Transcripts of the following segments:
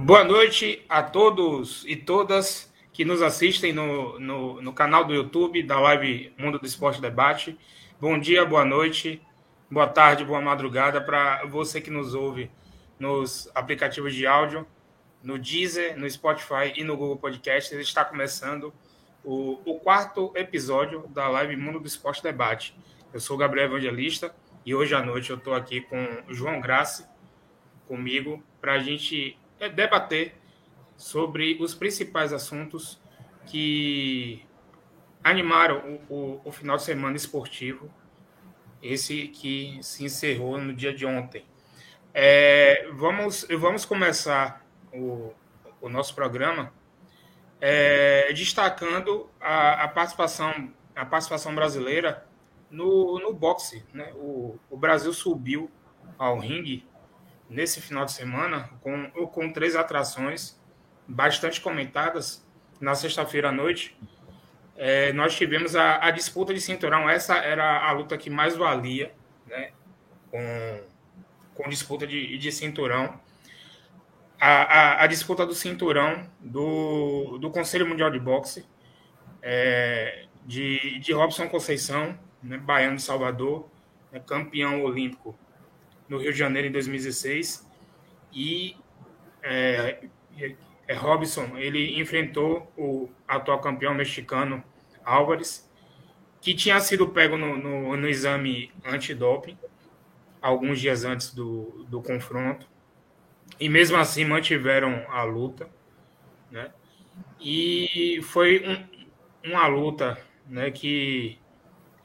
Boa noite a todos e todas que nos assistem no, no, no, canal do YouTube da live Mundo do Esporte Debate. Bom dia, boa noite, boa tarde, boa madrugada para você que nos ouve nos aplicativos de áudio, no Deezer, no Spotify e no Google Podcast. Está começando o, o quarto episódio da live Mundo do Esporte Debate. Eu sou o Gabriel Evangelista e hoje à noite eu estou aqui com o João Graça, comigo, para a gente debater sobre os principais assuntos que animaram o, o, o, final de semana esportivo, esse que se encerrou no dia de ontem. É, vamos, vamos começar o, o nosso programa é, destacando a, a, participação, a participação brasileira no, no boxe. Né? O, o Brasil subiu ao ringue nesse final de semana com, com três atrações bastante comentadas na sexta-feira à noite. É, nós tivemos a, a, disputa de cinturão, essa era a luta que mais valia, né? com, com disputa de, de cinturão. A, a, a, disputa do cinturão do, do Conselho Mundial de Boxe, é, de, de Robson Conceição, né, baiano de Salvador, né, campeão olímpico no Rio de Janeiro em 2016, e é, é, Robson, ele enfrentou o atual campeão mexicano Álvares, que tinha sido pego no, no, no exame antidoping alguns dias antes do, do confronto. E mesmo assim mantiveram a luta. Né? E foi um, uma luta né, que,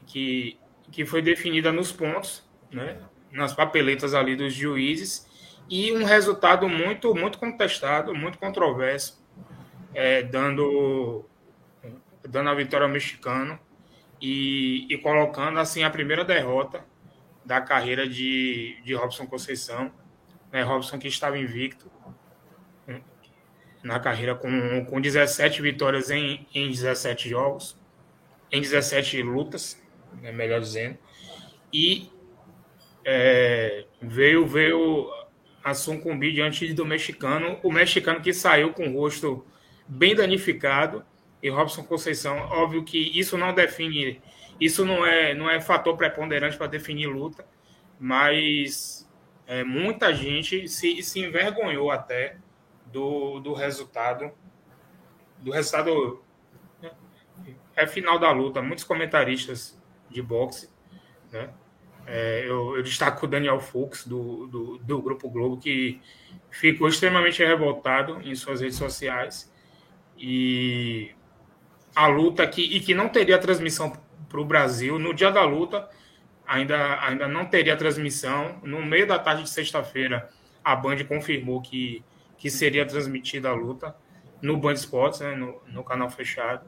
que, que foi definida nos pontos, né, nas papeletas ali dos juízes e um resultado muito, muito contestado, muito controverso, é, dando, dando a vitória ao mexicano e, e colocando assim a primeira derrota da carreira de, de Robson Conceição. Né? Robson que estava invicto hum, na carreira com, com 17 vitórias em, em 17 jogos, em 17 lutas, né, melhor dizendo, e é, veio, veio a sucumbir diante do mexicano, o mexicano que saiu com o rosto bem danificado, e Robson Conceição, óbvio que isso não define, isso não é, não é fator preponderante para definir luta, mas é, muita gente se, se envergonhou até do, do resultado, do resultado né, é final da luta. Muitos comentaristas de boxe, né, é, eu, eu, destaco o Daniel Fux, do, do, do, Grupo Globo, que ficou extremamente revoltado em suas redes sociais. E a luta que, e que não teria transmissão para o Brasil no dia da luta, ainda, ainda não teria transmissão. No meio da tarde de sexta-feira, a Band confirmou que, que seria transmitida a luta no Band Esportes, né, no, no canal fechado.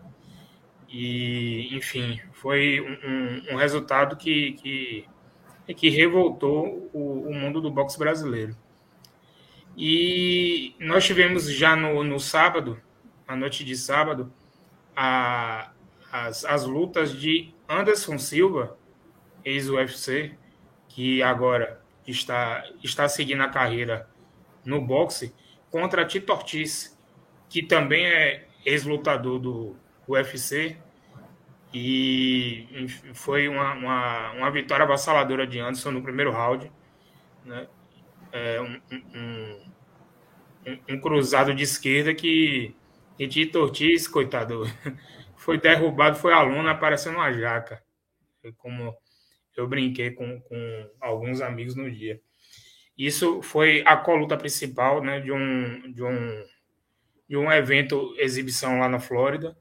E, enfim, foi um, um, um resultado que, que e que revoltou o, o mundo do boxe brasileiro. E nós tivemos já no, no sábado, a noite de sábado, a, as, as lutas de Anderson Silva, ex-UFC, que agora está, está seguindo a carreira no boxe, contra Tito Ortiz, que também é ex-lutador do UFC e foi uma, uma, uma, vitória avassaladora de Anderson no primeiro round. Né? É, um, um, um, cruzado de esquerda que, que Tito Ortiz, coitado, foi derrubado, foi aluno aparecendo uma jaca. Como eu brinquei com, com alguns amigos no dia. Isso foi a coluta principal né, de, um, de, um, de um evento exibição lá na Flórida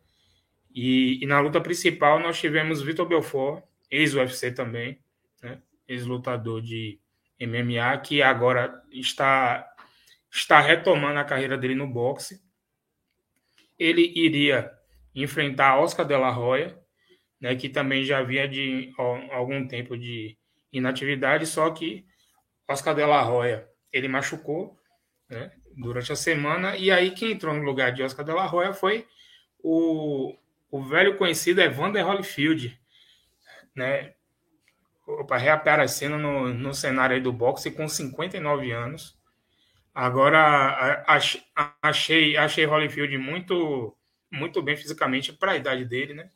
e, e, na luta principal nós tivemos Vitor Belfort, ex-UFC também, né? ex-lutador de MMA, que agora está, está retomando a carreira dele no boxe. Ele iria enfrentar Oscar de la Hoya, né, que também já havia de ó, algum tempo de inatividade, só que Oscar de la Hoya ele machucou né, durante a semana, e aí quem entrou no lugar de Oscar de la Hoya foi o o velho conhecido Evander Holyfield, né? Opa, reaparecendo no, no cenário do boxe com 59 anos. Agora, achei, achei Holyfield muito, muito bem fisicamente para a idade dele, né?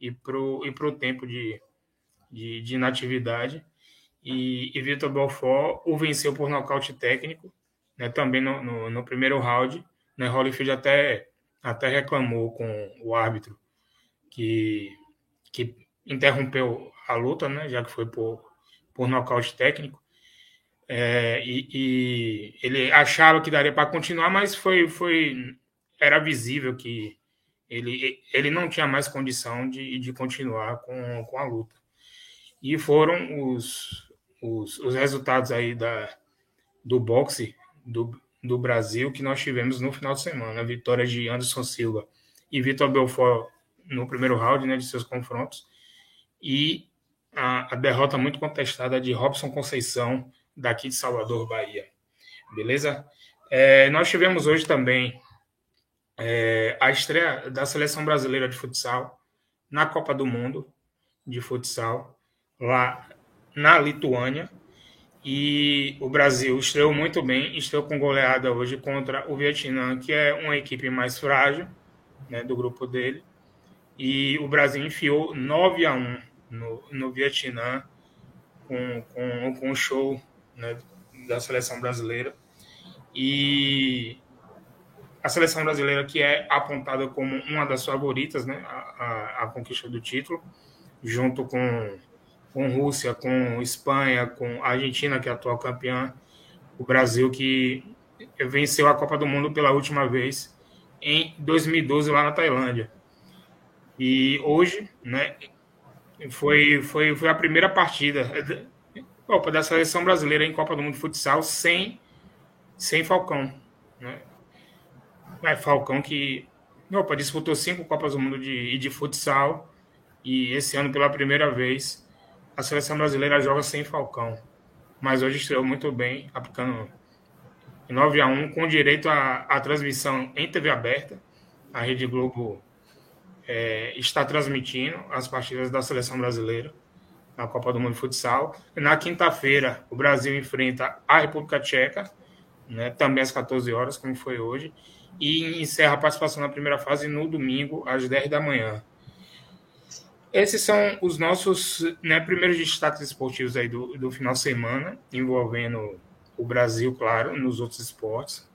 E para o e tempo de, de, de inatividade. E, e Vitor Belfort o venceu por nocaute técnico, né? Também no, no, no primeiro round. Né? Holyfield até, até reclamou com o árbitro que, que interrompeu a luta, né? Já que foi por, por nocaute técnico. É, e, e, ele achava que daria para continuar, mas foi, foi era visível que ele, ele não tinha mais condição de, de continuar com, com a luta. E foram os, os, os resultados aí da, do boxe do, do Brasil que nós tivemos no final de semana. A vitória de Anderson Silva e Vitor Belfort no primeiro round né, de seus confrontos. E a, a derrota muito contestada de Robson Conceição daqui de Salvador, Bahia. Beleza? É, nós tivemos hoje também é, a estreia da seleção brasileira de futsal na Copa do Mundo de futsal, lá na Lituânia. E o Brasil estreou muito bem, estreou com goleada hoje contra o Vietnã, que é uma equipe mais frágil né, do grupo dele. E o Brasil enfiou 9 a 1 no, no Vietnã com, com, com um show né, da seleção brasileira. E a seleção brasileira, que é apontada como uma das favoritas né, a, a, a conquista do título, junto com, com Rússia, com Espanha, com Argentina, que é a atual campeã, o Brasil, que venceu a Copa do Mundo pela última vez em 2012 lá na Tailândia. E hoje, né, foi, foi, foi a primeira partida Copa da Seleção Brasileira em Copa do Mundo de Futsal sem, sem Falcão. Né? É Falcão que opa, disputou cinco Copas do Mundo de, de futsal e esse ano, pela primeira vez, a seleção brasileira joga sem Falcão. Mas hoje estreou muito bem, aplicando 9 a 1 com direito à, à transmissão em TV aberta. A Rede Globo é, está transmitindo as partidas da seleção brasileira na Copa do Mundo de Futsal. Na quinta-feira, o Brasil enfrenta a República Tcheca, né, também às 14 horas, como foi hoje, e encerra a participação na primeira fase no domingo, às 10 da manhã. Esses são os nossos né, primeiros destaques esportivos aí do, do final de semana, envolvendo o Brasil, claro, nos outros esportes.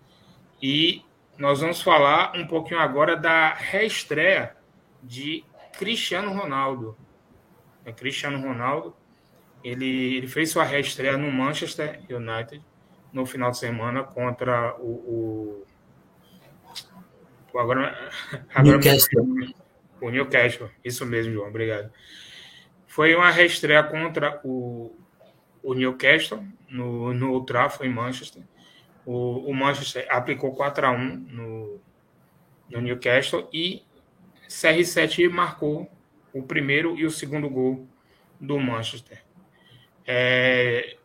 E nós vamos falar um pouquinho agora da reestreia de Cristiano Ronaldo é Cristiano Ronaldo. Ele, ele fez sua reestreia no Manchester United no final de semana contra o. o agora, agora Newcastle. O Newcastle, isso mesmo, João, obrigado. Foi uma reestreia contra o, o Newcastle no, no Old Trafford, em Manchester. O, o Manchester aplicou 4 a 1 no, no Newcastle e CR7 marcou o primeiro e o segundo gol do Manchester. É,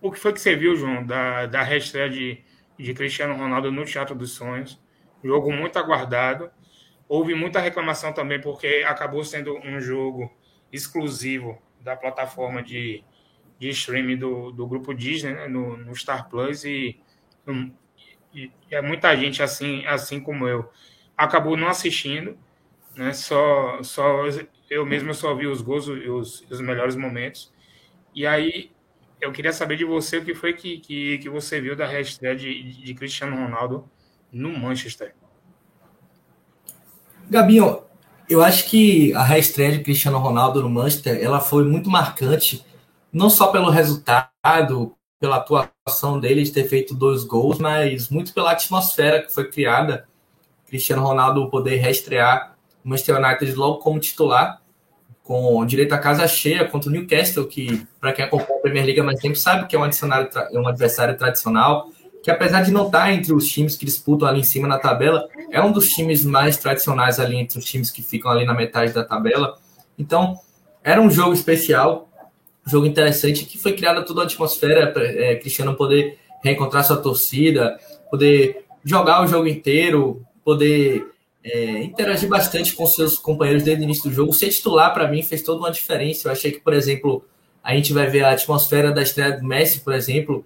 o, que foi que você viu, João, da, da reestreia de, de Cristiano Ronaldo no Teatro dos Sonhos? Jogo muito aguardado. Houve muita reclamação também, porque acabou sendo um jogo exclusivo da plataforma de, de streaming do, do grupo Disney, né, no, no Star Plus, e, e, e é muita gente assim, assim como eu acabou não assistindo, né? Só, só eu mesmo só vi os gols e os, os, melhores momentos. E aí eu queria saber de você o que foi que, que, que você viu da reestreia de, de Cristiano Ronaldo no Manchester. Gabinho, eu acho que a reestreia de Cristiano Ronaldo no Manchester ela foi muito marcante, não só pelo resultado, pela atuação dele de ter feito dois gols, mas muito pela atmosfera que foi criada. Cristiano Ronaldo poder reestrear Manchester United logo como titular, com direito à casa cheia contra o Newcastle, que, para quem acompanha a Premier League há mais tempo, sabe que é um, é um adversário tradicional, que apesar de não estar entre os times que disputam ali em cima na tabela, é um dos times mais tradicionais ali entre os times que ficam ali na metade da tabela. Então, era um jogo especial, um jogo interessante, que foi criada toda a atmosfera para é, Cristiano poder reencontrar sua torcida, poder jogar o jogo inteiro, poder é, interagir bastante com seus companheiros desde o início do jogo. Ser titular, para mim, fez toda uma diferença. Eu achei que, por exemplo, a gente vai ver a atmosfera da estreia do Messi, por exemplo,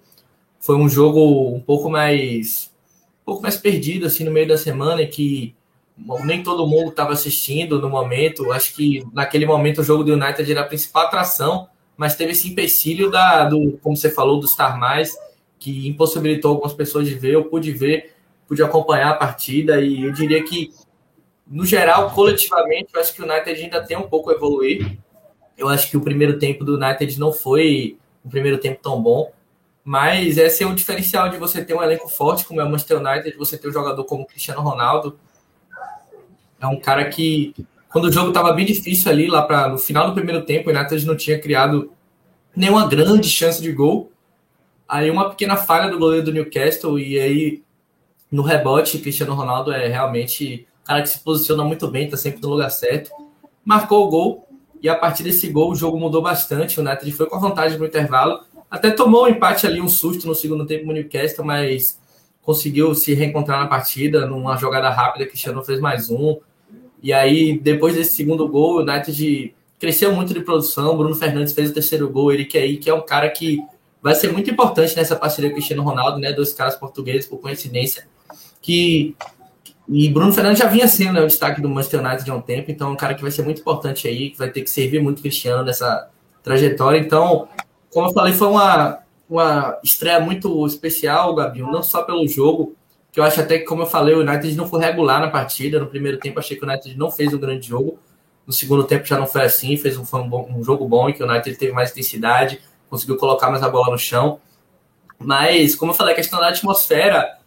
foi um jogo um pouco mais um pouco mais perdido assim no meio da semana que nem todo mundo estava assistindo no momento. Acho que naquele momento o jogo do United era a principal atração, mas teve esse empecilho da, do, como você falou, do Star Mais, que impossibilitou algumas pessoas de ver. Eu pude ver, pude acompanhar a partida e eu diria que, no geral, coletivamente, eu acho que o United ainda tem um pouco a evoluir. Eu acho que o primeiro tempo do United não foi um primeiro tempo tão bom. Mas esse é o diferencial de você ter um elenco forte como é o Manchester United, você ter um jogador como Cristiano Ronaldo. É um cara que, quando o jogo estava bem difícil ali, lá para no final do primeiro tempo, o United não tinha criado nenhuma grande chance de gol. Aí uma pequena falha do goleiro do Newcastle e aí no rebote, Cristiano Ronaldo é realmente cara que se posiciona muito bem, está sempre no lugar certo. Marcou o gol e a partir desse gol o jogo mudou bastante. O United foi com a vantagem para o intervalo até tomou um empate ali, um susto no segundo tempo no Newcastle, mas conseguiu se reencontrar na partida, numa jogada rápida, Cristiano fez mais um. E aí, depois desse segundo gol, o United cresceu muito de produção. Bruno Fernandes fez o terceiro gol, ele que aí, que é um cara que vai ser muito importante nessa parceria com o Cristiano Ronaldo, né? Dois caras portugueses, por coincidência, que e Bruno Fernandes já vinha sendo né, o destaque do Manchester United há um tempo, então é um cara que vai ser muito importante aí, que vai ter que servir muito Cristiano nessa trajetória. Então, como eu falei, foi uma, uma estreia muito especial, Gabriel, não só pelo jogo, que eu acho até que, como eu falei, o United não foi regular na partida. No primeiro tempo, achei que o United não fez um grande jogo. No segundo tempo já não foi assim, fez um, um, bom, um jogo bom em que o United teve mais intensidade, conseguiu colocar mais a bola no chão. Mas, como eu falei, a questão da atmosfera,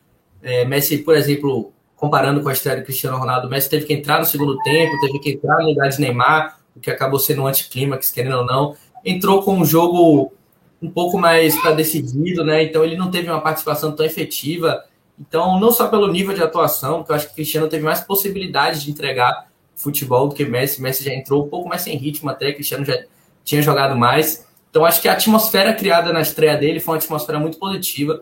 é, Messi, por exemplo, comparando com a estreia do Cristiano Ronaldo, Messi teve que entrar no segundo tempo, teve que entrar no lugar de Neymar, o que acabou sendo um anticlímax, querendo ou não. Entrou com um jogo um pouco mais para decidido, né? Então ele não teve uma participação tão efetiva. Então, não só pelo nível de atuação, porque eu acho que o Cristiano teve mais possibilidades de entregar futebol do que Messi. Messi já entrou um pouco mais sem ritmo até, Cristiano já tinha jogado mais. Então, acho que a atmosfera criada na estreia dele foi uma atmosfera muito positiva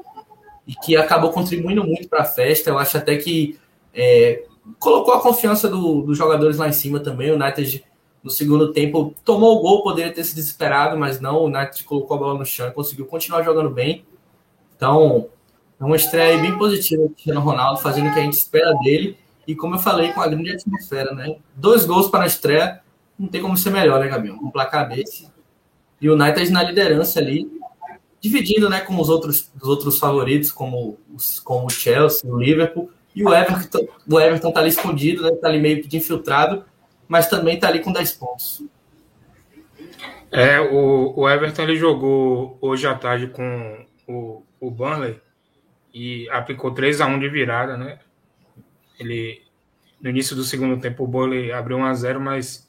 e que acabou contribuindo muito para a festa. Eu acho até que é, colocou a confiança do, dos jogadores lá em cima também. O United no segundo tempo, tomou o gol, poderia ter se desesperado, mas não. O United colocou a bola no chão e conseguiu continuar jogando bem. Então, é uma estreia bem positiva do Cristiano Ronaldo, fazendo o que a gente espera dele. E como eu falei, com a grande atmosfera, né? Dois gols para a estreia, não tem como ser melhor, né, Gabriel? Um placar desse. E o United na liderança ali, dividindo né, com os outros, os outros favoritos, como, como o Chelsea, o Liverpool. E o Everton, o Everton tá ali escondido, né? Tá ali meio que de infiltrado mas também está ali com 10 pontos. É, o, o Everton ele jogou hoje à tarde com o, o Burnley e aplicou 3 a 1 de virada, né? Ele no início do segundo tempo o Burnley abriu 1 a 0, mas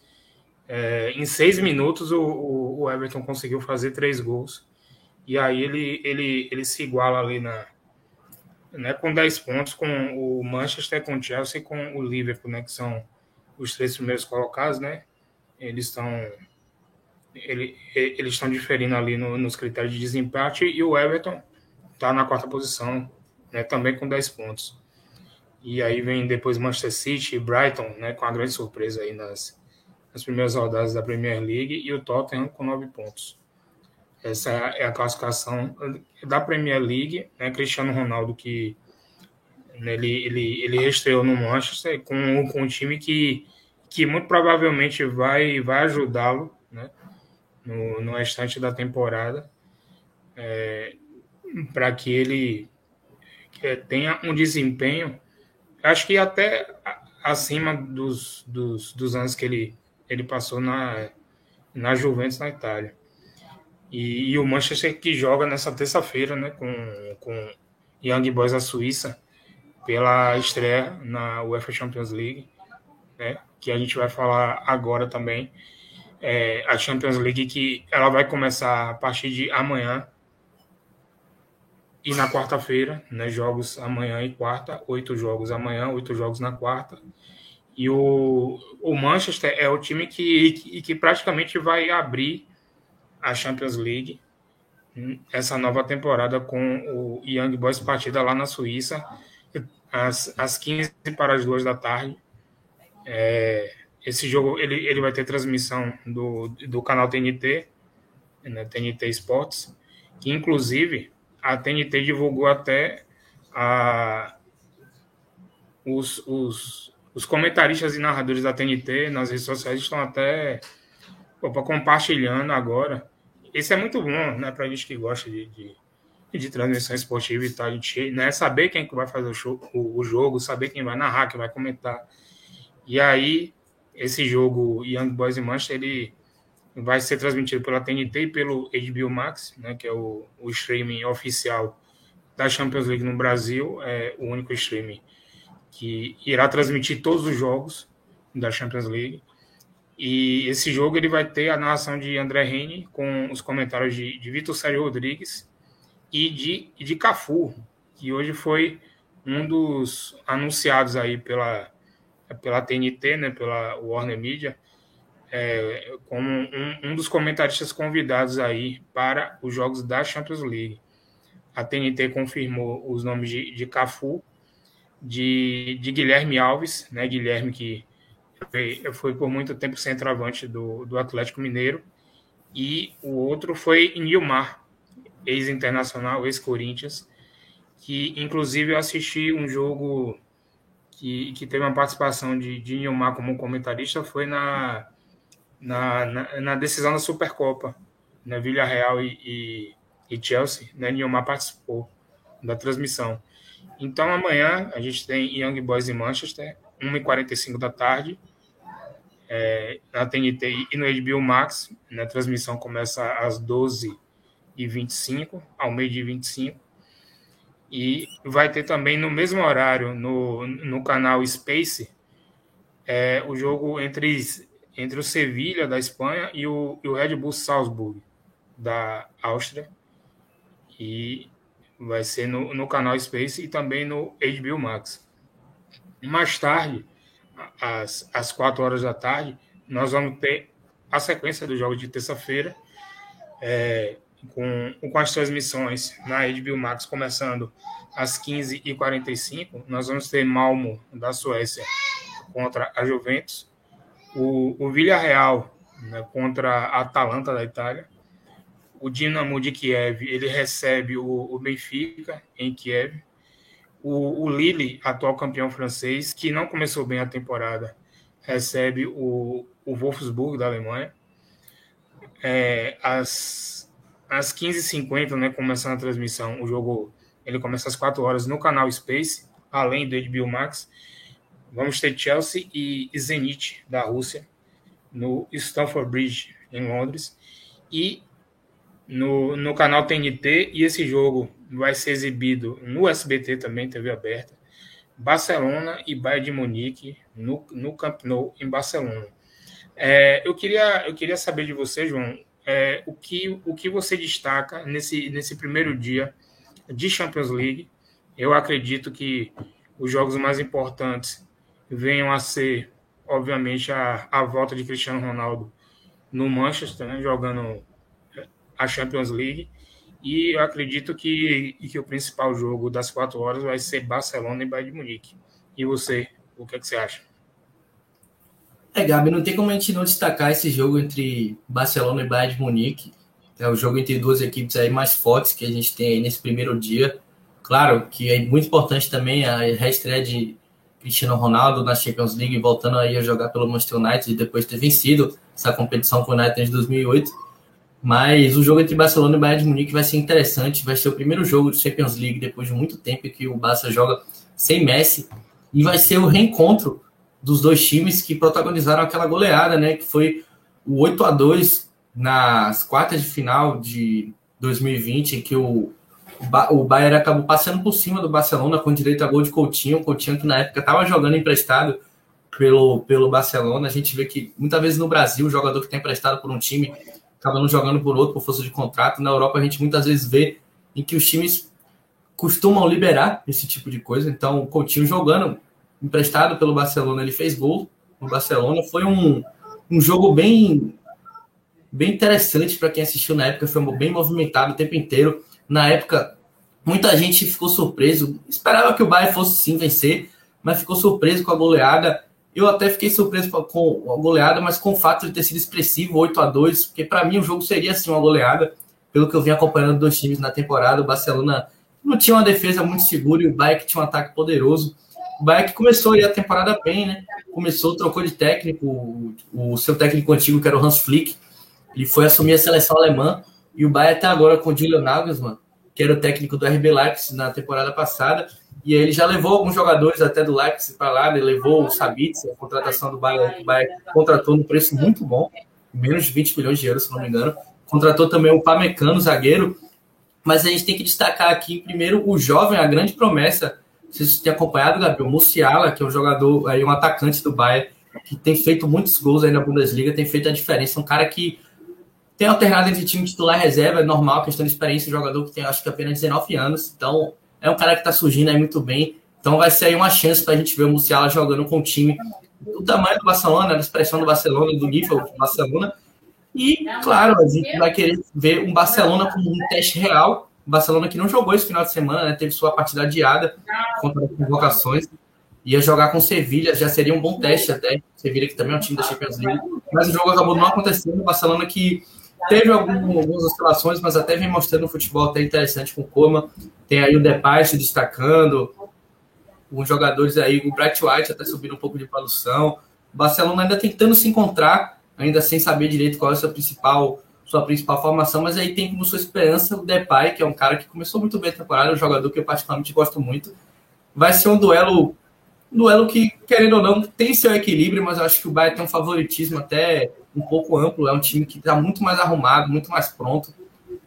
é, em seis minutos o, o, o, Everton conseguiu fazer três gols e aí ele, ele, ele se iguala ali na né, com 10 pontos com o Manchester, com o Chelsea e com o Liverpool, né, que são os três primeiros colocados, né? Eles estão ele, eles estão diferindo ali no, nos critérios de desempate e o Everton está na quarta posição, né, também com 10 pontos. E aí vem depois Manchester City e Brighton, né, com a grande surpresa aí nas, nas primeiras rodadas da Premier League e o Tottenham com 9 pontos. Essa é a classificação da Premier League, né, Cristiano Ronaldo que ele, ele, ele estreou no Manchester com, com um time que, que muito provavelmente vai, vai ajudá-lo né, no, no restante da temporada é, para que ele tenha um desempenho, acho que até acima dos, dos, dos anos que ele, ele passou na, na Juventus na Itália. E, e o Manchester que joga nessa terça-feira né, com, com Young Boys da Suíça pela estreia na UEFA Champions League, né? Que a gente vai falar agora também. É, a Champions League que ela vai começar a partir de amanhã e na quarta-feira, né? Jogos amanhã e quarta, oito jogos amanhã, oito jogos na quarta. E o, o Manchester é o time que, que, que praticamente vai abrir a Champions League hum, essa nova temporada com o Young Boys partida lá na Suíça às, às 15 para as 2 da tarde. É, esse jogo ele, ele vai ter transmissão do, do canal TNT, né, TNT Sports, que inclusive a TNT divulgou até a, os, os, os comentaristas e narradores da TNT nas redes sociais estão até opa, compartilhando agora. Esse é muito bom, né, para gente que gosta de, de, de, transmissão esportiva e tal, a gente, né, saber quem que vai fazer o, show, o, o jogo, saber quem vai narrar, quem vai comentar. E aí, esse jogo Young Boys e Manchester, ele vai ser transmitido pela TNT e pelo HBO Max, né, que é o, o streaming oficial da Champions League no Brasil, é o único streaming que irá transmitir todos os jogos da Champions League. E esse jogo ele vai ter a narração de André Rene com os comentários de, de Vitor Sérgio Rodrigues e de, de Cafu, que hoje foi um dos anunciados aí pela, pela TNT, né, pela Warner Media, é, como um, um, dos comentaristas convidados aí para os jogos da Champions League. A TNT confirmou os nomes de, de Cafu, de, de Guilherme Alves, né, Guilherme que foi, foi por muito tempo centroavante do, do Atlético Mineiro, e o outro foi Nilmar, ex-internacional, ex-Corinthians, que inclusive eu assisti um jogo que, que teve uma participação de, de Nilmar como comentarista, foi na na, na, na decisão da Supercopa, né, Villarreal e, e, e Chelsea, né, Nilmar participou da transmissão. Então amanhã a gente tem Young Boys e Manchester, 1h45 da tarde, é, na TNT e no HBO Max. Né, a transmissão começa às 12h25, ao meio-dia 25. E vai ter também no mesmo horário, no, no canal Space, é, o jogo entre entre o Sevilha da Espanha e o, e o Red Bull Salzburg da Áustria. E vai ser no, no canal Space e também no HBO Max. Mais tarde, às, às 4 horas da tarde, nós vamos ter a sequência dos jogos de terça-feira, é, com, com as transmissões na HBO Max começando às 15h45. Nós vamos ter Malmo da Suécia contra a Juventus o, o Villarreal né, contra a Atalanta da Itália. O Dinamo de Kiev ele recebe o, o Benfica em Kiev. O, o, Lille, atual campeão francês, que não começou bem a temporada, recebe o, o Wolfsburg da Alemanha. É, às, às 15h50, né, começando a transmissão, o jogo ele começa às 4 horas no canal Space, além do HBO Max. Vamos ter Chelsea e Zenit da Rússia no Stamford Bridge em Londres e no, no canal TNT e esse jogo vai ser exibido no SBT também, TV aberta. Barcelona e Bayern de Munique no, no Camp Nou em Barcelona. É, eu, queria, eu queria saber de você, João, é, o, que, o que você destaca nesse, nesse primeiro dia de Champions League. Eu acredito que os jogos mais importantes venham a ser, obviamente, a, a volta de Cristiano Ronaldo no Manchester, né, jogando a Champions League. E eu acredito que, que o principal jogo das quatro horas vai ser Barcelona e Bayern de Munique. E você, o que, é que você acha? É, Gabi, não tem como a gente não destacar esse jogo entre Barcelona e Bayern de Munique. É o jogo entre duas equipes aí mais fortes que a gente tem aí nesse primeiro dia. Claro que é muito importante também a reestreia de Cristiano Ronaldo na Champions League, voltando aí a jogar pelo Manchester United depois ter vencido essa competição com o United de 2008. Mas o jogo entre Barcelona e Bayern de Munique vai ser interessante. Vai ser o primeiro jogo de Champions League depois de muito tempo que o Barça joga sem Messi. E vai ser o reencontro dos dois times que protagonizaram aquela goleada, né? Que foi o 8 a 2 nas quartas de final de 2020, em que o o Bayern acabou passando por cima do Barcelona com direito a gol de Coutinho. Coutinho que na época estava jogando emprestado pelo, pelo Barcelona. A gente vê que muitas vezes no Brasil o jogador que tem emprestado por um time acaba não jogando por outro por força de contrato. Na Europa a gente muitas vezes vê em que os times costumam liberar esse tipo de coisa. Então o Coutinho jogando emprestado pelo Barcelona, ele fez gol no Barcelona. Foi um, um jogo bem bem interessante para quem assistiu na época, foi bem movimentado o tempo inteiro. Na época, muita gente ficou surpreso. Esperava que o Bayern fosse sim vencer, mas ficou surpreso com a goleada. Eu até fiquei surpreso com a goleada, mas com o fato de ter sido expressivo 8 a 2 porque para mim o jogo seria assim uma goleada, pelo que eu vim acompanhando dos times na temporada, o Barcelona não tinha uma defesa muito segura e o Bayern tinha um ataque poderoso. O Bayern começou a temporada bem, né? Começou, trocou de técnico, o, o seu técnico antigo, que era o Hans Flick, ele foi assumir a seleção alemã e o Bayern até agora com o Julian Nagelsmann, que era o técnico do RB Leipzig na temporada passada, e ele já levou alguns jogadores até do Leipzig para lá, ele né? levou o Sabitzer, a contratação do Bayern, o Bayern contratou no preço muito bom, menos de 20 milhões de euros, se não me engano. Contratou também o Pamecano, zagueiro, mas a gente tem que destacar aqui primeiro o jovem, a grande promessa, vocês têm acompanhado, Gabriel, Musiala, que é um jogador, aí um atacante do Bayern, que tem feito muitos gols aí na Bundesliga, tem feito a diferença, um cara que tem alternado entre time titular e reserva, é normal, questão de experiência, um jogador que tem acho que apenas 19 anos, então é um cara que está surgindo aí muito bem. Então vai ser aí uma chance para a gente ver o Musiala jogando com o time do tamanho do Barcelona, da expressão do Barcelona, do nível do Barcelona. E, claro, a gente vai querer ver um Barcelona como um teste real. O Barcelona que não jogou esse final de semana, né, teve sua partida adiada contra as convocações. Ia jogar com Sevilha, já seria um bom teste até. Sevilha, que também é um time da Champions League. Mas o jogo acabou não acontecendo. O Barcelona que Teve algumas oscilações, mas até vem mostrando um futebol até interessante com o Coma. Tem aí o Depay se destacando, os jogadores aí, o Brett White até subindo um pouco de produção. O Barcelona ainda tentando se encontrar, ainda sem saber direito qual é a sua principal, sua principal formação, mas aí tem como sua esperança o Depay, que é um cara que começou muito bem a temporada, um jogador que eu particularmente gosto muito. Vai ser um duelo, um duelo que, querendo ou não, tem seu equilíbrio, mas eu acho que o Bayern tem um favoritismo até um pouco amplo. É um time que está muito mais arrumado, muito mais pronto.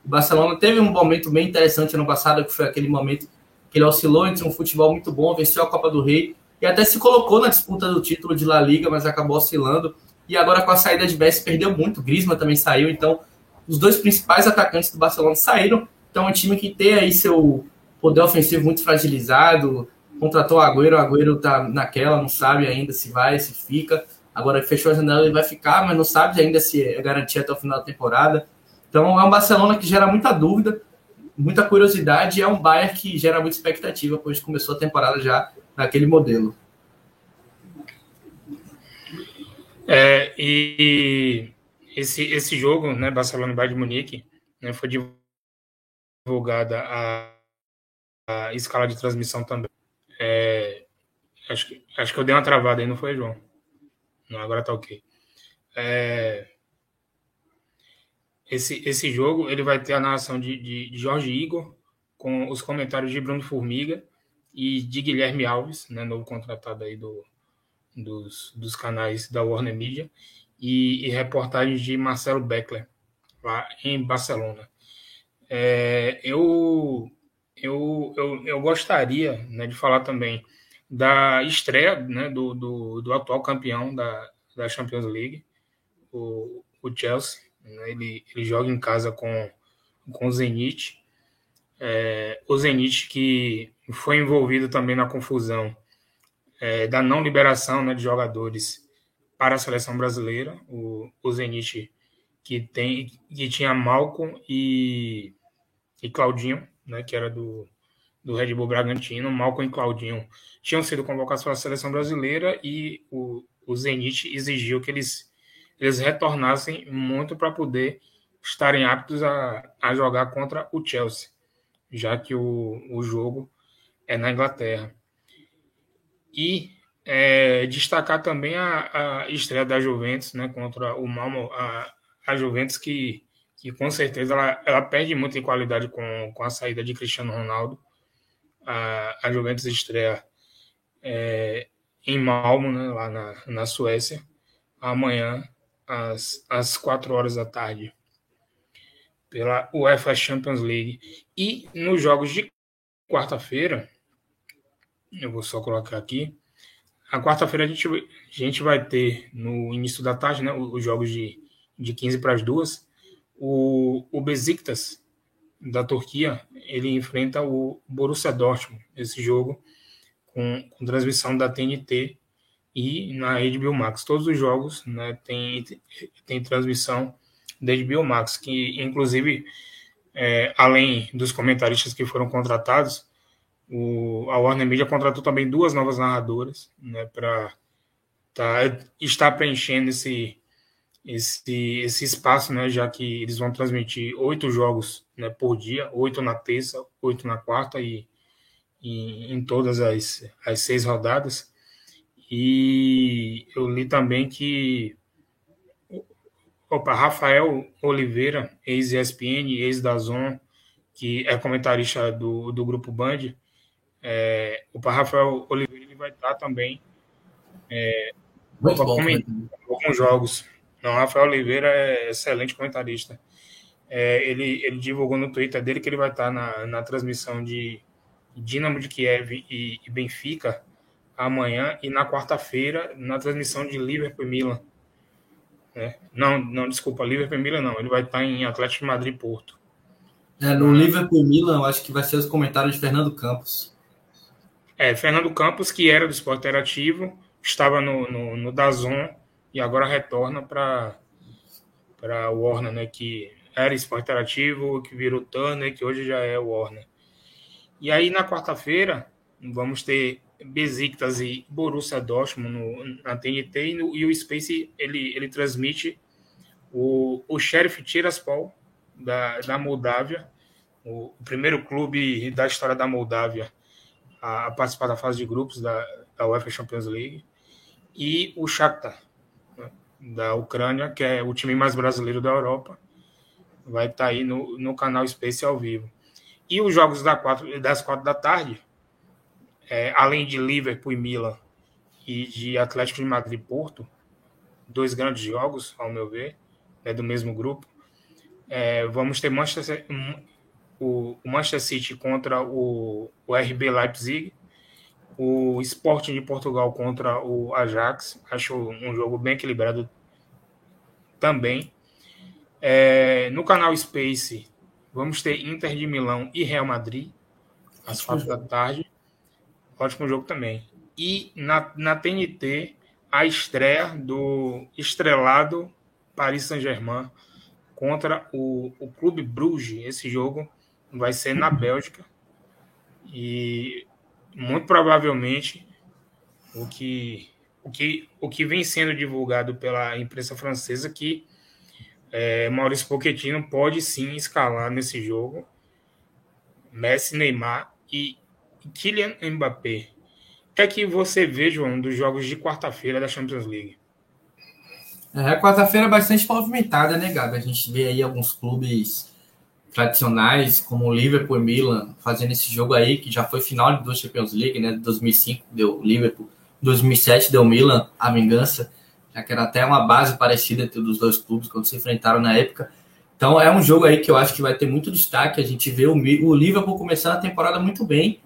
O Barcelona teve um momento bem interessante ano passado, que foi aquele momento que ele oscilou entre um futebol muito bom, venceu a Copa do Rei e até se colocou na disputa do título de La Liga, mas acabou oscilando. E agora com a saída de Messi perdeu muito. Griezmann também saiu, então os dois principais atacantes do Barcelona saíram. Então é um time que tem aí seu poder ofensivo muito fragilizado. Contratou o Agüero, o Agüero tá naquela, não sabe ainda se vai, se fica. Agora fechou a janela, ele vai ficar, mas não sabe ainda se é garantia até o final da temporada. Então é um Barcelona que gera muita dúvida, muita curiosidade e é um Bayern que gera muita expectativa, pois começou a temporada já naquele modelo. É, e esse, esse jogo, né, Barcelona e Bayern de Munique, né, foi divulgada a, a escala de transmissão também. É, acho, acho que eu dei uma travada aí, não foi, João? Não, agora tá ok. É... Esse, esse jogo ele vai ter a narração de, de, de, Jorge Igor, com os comentários de Bruno Formiga e de Guilherme Alves, né, novo contratado aí do, dos, dos canais da Warner Media, e, e reportagens de Marcelo Beckler, lá em Barcelona. É, eu, eu, eu, eu gostaria né, de falar também da estreia né, do, do, do, atual campeão da, da Champions League, o, o Chelsea. Né, ele, ele joga em casa com, com o Zenit. É, o Zenit que foi envolvido também na confusão é, da não liberação né, de jogadores para a seleção brasileira. O, o Zenit que, tem, que tinha Malcolm e, e Claudinho, né, que era do, do Red Bull Bragantino, Malcolm e Claudinho tinham sido convocados para a seleção brasileira e o, o Zenit exigiu que eles, eles retornassem muito para poder estarem aptos a, a jogar contra o Chelsea, já que o, o jogo é na Inglaterra. E é, destacar também a, a, estreia da Juventus né, contra o Malmo, a, a Juventus que, que com certeza ela, ela perde muito em qualidade com, com a saída de Cristiano Ronaldo. A, a Juventus estreia é, em Malmo, né, lá na, na Suécia, amanhã, às, às 4 horas da tarde, pela UEFA Champions League. E nos jogos de quarta-feira, eu vou só colocar aqui, a quarta-feira a gente, a gente vai ter, no início da tarde, né, os jogos de, de 15 para as duas, o, o Besiktas, da Turquia, ele enfrenta o Borussia Dortmund. Esse jogo com, com transmissão da TNT e na HBO Max. Todos os jogos né, tem, tem transmissão da HBO Max, que inclusive, é, além dos comentaristas que foram contratados, o, a Warner Media contratou também duas novas narradoras né, para tá, estar preenchendo esse, esse, esse espaço, né, já que eles vão transmitir oito jogos né, por dia, oito na terça, oito na quarta e, e em todas as, as seis rodadas. E eu li também que opa, Rafael Oliveira, ex-ESPN, ex-Dazon, que é comentarista do, do Grupo Band, é, o Rafael Oliveira ele vai estar também é, Muito bom, alguns jogos. Não, Rafael Oliveira é excelente comentarista. É, ele, ele divulgou no Twitter dele que ele vai estar na, na transmissão de Dinamo de Kiev e, e Benfica amanhã e na quarta-feira na transmissão de Liverpool e Milan. É, não, não, desculpa, Liverpool e Milan não. Ele vai estar em Atlético de Madrid e Porto. É, no Liverpool e Milan, eu acho que vai ser os comentários de Fernando Campos. É, Fernando Campos, que era do esporte interativo, estava no, no, no Dazon e agora retorna para para Warner, né, que era esporte interativo, que virou Turner, que hoje já é Warner. E aí na quarta-feira vamos ter Besiktas e Borussia Dortmund no, na TNT e, no, e, o Space ele, ele transmite o, o Sheriff Tiraspol da, da Moldávia, o, o primeiro clube da história da Moldávia a, a participar da fase de grupos da, da UEFA Champions League, e o Shakhtar, né, da Ucrânia, que é o time mais brasileiro da Europa, vai estar tá aí no, no canal Space ao vivo. E os jogos da quatro, das quatro da tarde, é, além de Liverpool e Milan e de Atlético de Madrid e Porto, dois grandes jogos, ao meu ver, é do mesmo grupo. É, vamos ter Manchester, o, Manchester City contra o, o RB Leipzig, o Sporting de Portugal contra o Ajax. Acho um jogo bem equilibrado também. É, no canal Space, vamos ter Inter de Milão e Real Madrid, às quatro da tarde. Ótimo jogo também. E na, na TNT, a estreia do estrelado Paris Saint-Germain contra o, o Clube Bruges. Esse jogo vai ser na Bélgica e muito provavelmente o que o que o que vem sendo divulgado pela imprensa francesa que é, Maurício Pochettino pode sim escalar nesse jogo Messi, Neymar e Kylian Mbappé. O que é que você vê, João, dos jogos de quarta-feira da Champions League? É, quarta-feira é bastante movimentada, né, Gabi? A gente vê aí alguns clubes tradicionais, como Liverpool e Milan, fazendo esse jogo aí, que já foi final de duas Champions League, né? 2005 deu Liverpool, 2007 deu Milan, a vingança, já que era até uma base parecida entre os dois clubes quando se enfrentaram na época. Então é um jogo aí que eu acho que vai ter muito destaque. A gente vê o, Liverpool começando a temporada muito bem,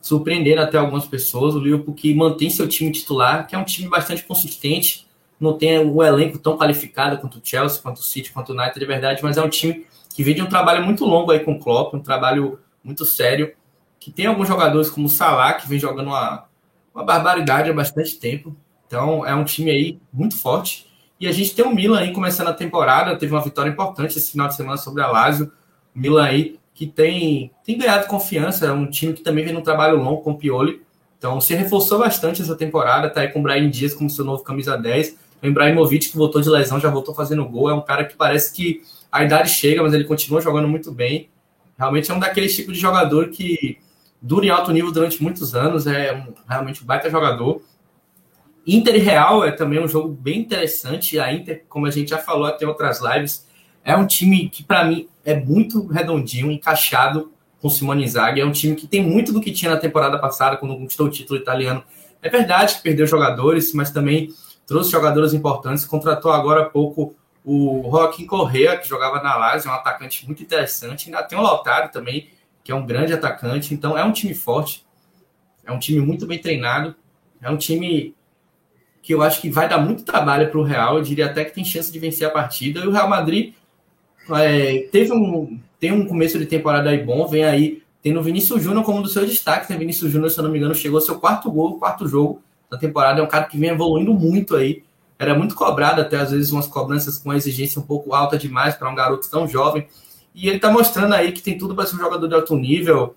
surpreendendo até algumas pessoas. O Liverpool que mantém seu time titular, que é um time bastante consistente, não tem o elenco tão qualificado quanto o Chelsea, quanto o City, quanto o United, de verdade, mas é um time que vem de um trabalho muito longo aí com o Klopp, um trabalho muito sério, que tem alguns jogadores como o Salah, que vem jogando uma, uma barbaridade há bastante tempo. Então é um time aí muito forte. E a gente tem o Milan aí começando a temporada, teve uma vitória importante esse final de semana sobre a Lazio. O Milan aí que tem, tem ganhado confiança, é um time que também vem num trabalho longo com o Pioli. Então se reforçou bastante essa temporada, tá aí com o Brian Dias como seu novo camisa 10. O Ibrahimovic, que voltou de lesão, já voltou fazendo gol. É um cara que parece que a idade chega, mas ele continua jogando muito bem. Realmente é um daqueles tipos de jogador que dura em alto nível durante muitos anos, é um, realmente um baita jogador. Inter e Real é também um jogo bem interessante. A Inter, como a gente já falou até em outras lives, é um time que para mim é muito redondinho, encaixado com Simone Inzaghi. É um time que tem muito do que tinha na temporada passada quando conquistou o título italiano. É verdade que perdeu jogadores, mas também trouxe jogadores importantes. Contratou agora há pouco o Joaquim Correa, que jogava na Lazio, é um atacante muito interessante. Ainda tem o Lautaro também, que é um grande atacante. Então é um time forte, é um time muito bem treinado, é um time que eu acho que vai dar muito trabalho para o Real. Eu diria até que tem chance de vencer a partida. E o Real Madrid é, teve um, tem um começo de temporada aí bom, vem aí tendo o Vinícius Júnior como um dos seus destaques. Né? Vinícius Júnior, se eu não me engano, chegou ao seu quarto gol, quarto jogo da temporada. É um cara que vem evoluindo muito aí era muito cobrado, até às vezes umas cobranças com exigência um pouco alta demais para um garoto tão jovem. E ele está mostrando aí que tem tudo para ser um jogador de alto nível,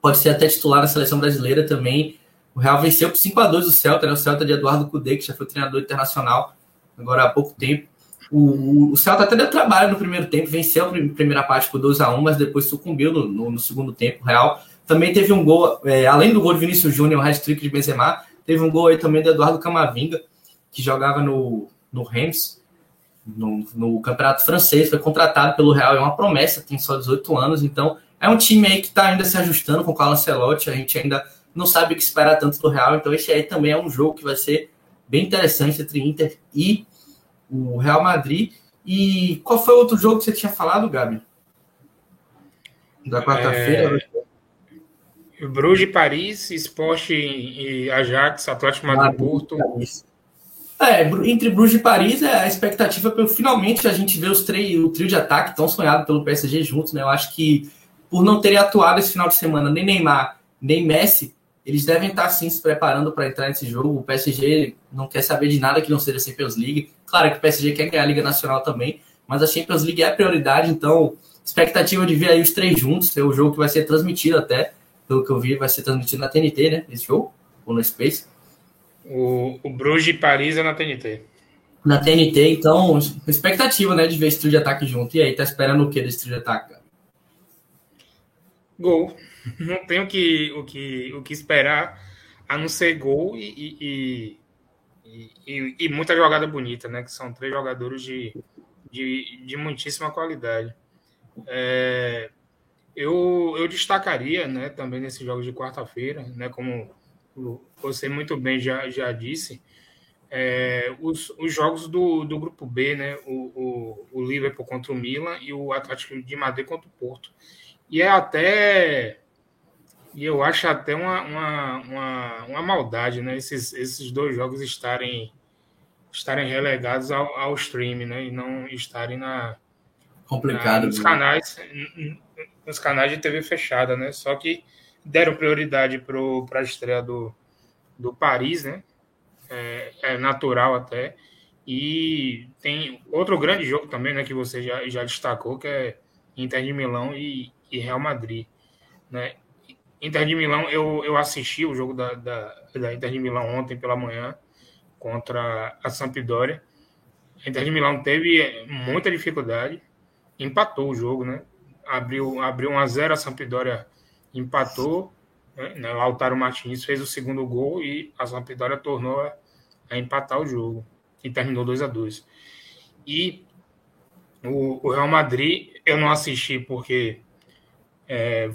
pode ser até titular na seleção brasileira também. O Real venceu por 5 a 2 o Celta, né? o Celta de Eduardo Cudê, que já foi treinador internacional agora há pouco tempo. O, o Celta até deu trabalho no primeiro tempo, venceu a primeira parte por 2 a 1 mas depois sucumbiu no, no, no segundo tempo. Real também teve um gol, é, além do gol de Vinícius Júnior, o hat-trick de Benzema, teve um gol aí também do Eduardo Camavinga, que jogava no, no Reims, no, no campeonato francês, foi contratado pelo Real, é uma promessa, tem só 18 anos, então é um time aí que está ainda se ajustando com o Carlos Ancelotti, a gente ainda não sabe o que esperar tanto do Real, então esse aí também é um jogo que vai ser bem interessante entre Inter e o Real Madrid. E qual foi o outro jogo que você tinha falado, Gabi? Da quarta-feira? É... Bruges, Paris, Sport e Ajax, Atlético Madrid, Porto. É, entre Bruges e Paris, é a expectativa pelo finalmente a gente ver os três, o trio de ataque tão sonhado pelo PSG juntos, né? Eu acho que por não terem atuado esse final de semana nem Neymar, nem Messi, eles devem estar sim se preparando para entrar nesse jogo. O PSG não quer saber de nada que não seja Champions League. Claro que o PSG quer ganhar a Liga Nacional também, mas a Champions League é a prioridade, então expectativa de ver aí os três juntos, é o jogo que vai ser transmitido até, pelo que eu vi, vai ser transmitido na TNT, né? Esse jogo, ou no Space. O, o Bruges e Paris é na TNT. Na TNT, então, expectativa, né, de ver esse trio de ataque junto. E aí, tá esperando o que desse trio de ataque, cara? Gol. Não tem o que, o que, o que esperar a não ser gol e, e, e, e, muita jogada bonita, né? Que são três jogadores de, de, de muitíssima qualidade. É, eu, eu destacaria, né, também nesses jogos de quarta-feira, né, como você muito bem já, já disse, é, os, os jogos do, do grupo B, né, o, o, o Liverpool contra o Milan e o Atlético de Madrid contra o Porto. E é até e eu acho até uma, uma, uma, uma, maldade, né? Esses, esses dois jogos estarem, estarem relegados ao, ao stream, né? E não estarem na. Complicado. Na, nos, canais, nos canais de TV fechada, né? Só que deram prioridade para a estreia do, do Paris, né? É, é, natural até. E tem outro grande jogo também, né? Que você já, já destacou, que é Inter de Milão e, e Real Madrid, né? Inter de Milão, eu, eu assisti o jogo da, da, da Inter de Milão ontem pela manhã contra a Sampdoria. A Inter de Milão teve muita dificuldade, empatou o jogo, né? Abriu, abriu 1 a 0 a Sampdoria empatou, né? né? Lautaro Martins fez o segundo gol e a Sampdoria tornou a, a empatar o jogo e terminou 2 a 2 E o, o Real Madrid eu não assisti porque é,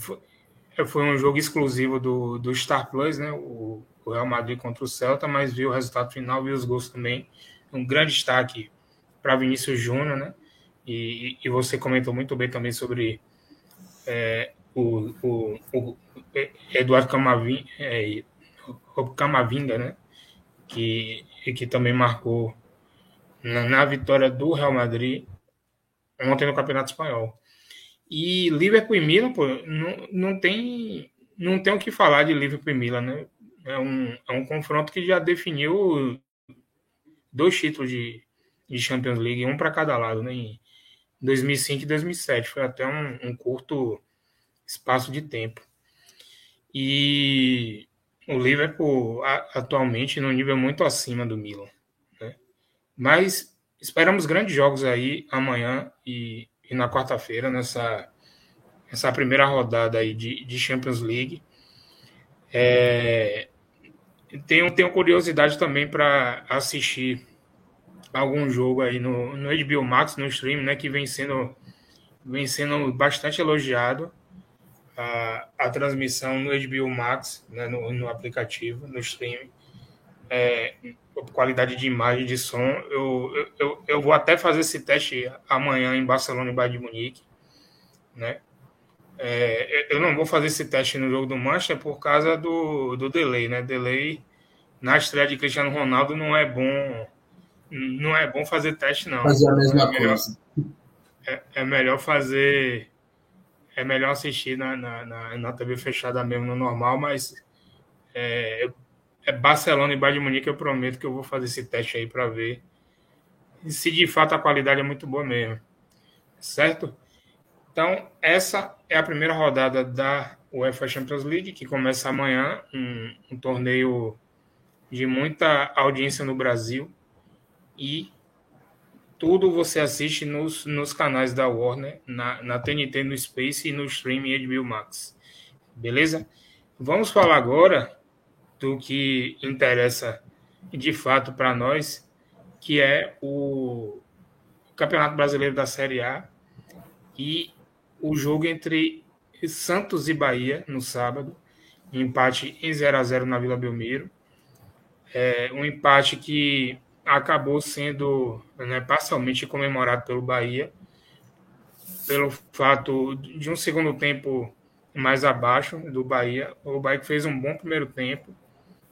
foi um jogo exclusivo do, do Star Plus, né? O, o Real Madrid contra o Celta, mas viu o resultado final, viu os gols também. Um grande destaque para Vinícius Júnior, né? E, e, você comentou muito bem também sobre é, o, o, o, Eduardo Camavinga, é, Camavinga, né? Que, que também marcou na, na vitória do Real Madrid ontem no Campeonato Espanhol. E Liverpool e Milan, pô, não, não tem não tem o que falar de Liverpool e Milan, né? É um, é um confronto que já definiu dois títulos de, de Champions League, um para cada lado, né? Em 2005 e 2007. Foi até um, um curto espaço de tempo. E o Liverpool atualmente no nível muito acima do Milan. Né? Mas esperamos grandes jogos aí amanhã e e na quarta-feira, nessa essa primeira rodada aí de, de Champions League. É, tenho, tenho curiosidade também para assistir algum jogo aí no, no HBO Max, no stream, né, que vem sendo, vem sendo bastante elogiado a, a transmissão no HBO Max, né, no, no aplicativo, no stream. É, qualidade de imagem, de som. Eu, eu, eu vou até fazer esse teste amanhã em Barcelona e Bayern de Munique, né? É, eu não vou fazer esse teste no jogo do Manchester por causa do, do delay, né? Delay na estreia de Cristiano Ronaldo não é bom, não é bom fazer teste não. Fazer a mesma é melhor, coisa. É, é, melhor fazer, é melhor assistir na, na, na, na TV fechada mesmo no normal, mas é, é Barcelona e Bayern de Munique, eu prometo que eu vou fazer esse teste aí para ver se de fato a qualidade é muito boa mesmo. Certo? Então, essa é a primeira rodada da UEFA Champions League, que começa amanhã, um, um torneio de muita audiência no Brasil e tudo você assiste nos, nos canais da Warner, na, na TNT, no Space e no streaming HBO Max. Beleza? Vamos falar agora do que interessa de fato para nós, que é o Campeonato Brasileiro da Série A e o jogo entre Santos e Bahia no sábado, empate em 0 a 0 na Vila Belmiro. É um empate que acabou sendo né, parcialmente comemorado pelo Bahia, pelo fato de um segundo tempo mais abaixo do Bahia. O Bahia fez um bom primeiro tempo,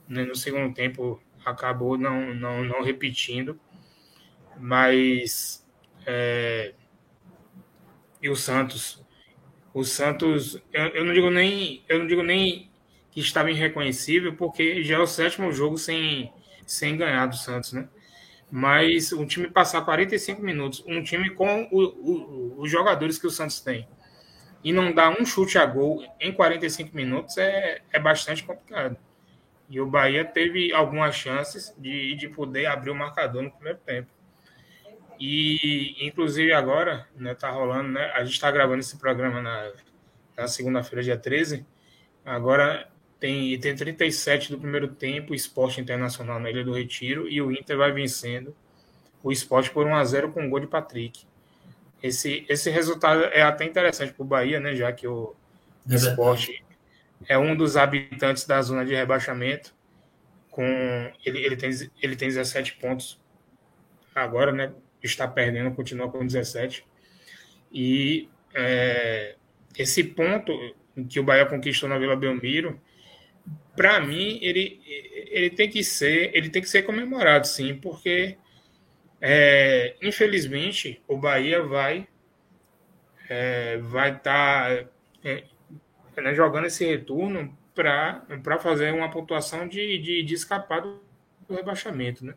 né, no segundo tempo acabou não, não, não repetindo, mas é, e o Santos, o Santos, eu, eu, não digo nem, eu não digo nem que estava irreconhecível, porque já é o sétimo jogo sem, sem ganhar do Santos, né? Mas um time passar 45 minutos, um time com o, o, os jogadores que o Santos tem, e não dar um chute a gol em 45 minutos é, é bastante complicado. E o Bahia teve algumas chances de, de poder abrir o marcador no primeiro tempo. E, inclusive, agora, né, tá rolando, né? A gente está gravando esse programa na, na segunda-feira, dia 13. Agora tem, tem 37 do primeiro tempo, esporte internacional na Ilha do Retiro, e o Inter vai vencendo o esporte por 1 a 0 com o gol de Patrick. Esse, esse resultado é até interessante para o Bahia, né? Já que o é esporte é um dos habitantes da zona de rebaixamento. Com, ele, ele, tem, ele tem 17 pontos agora, né? Está perdendo, continua com 17. E é, esse ponto que o Bahia conquistou na Vila Belmiro, para mim, ele, ele tem que ser ele tem que ser comemorado, sim, porque é, infelizmente o Bahia vai é, vai estar tá, é, né, jogando esse retorno para fazer uma pontuação de, de, de escapar do rebaixamento, né?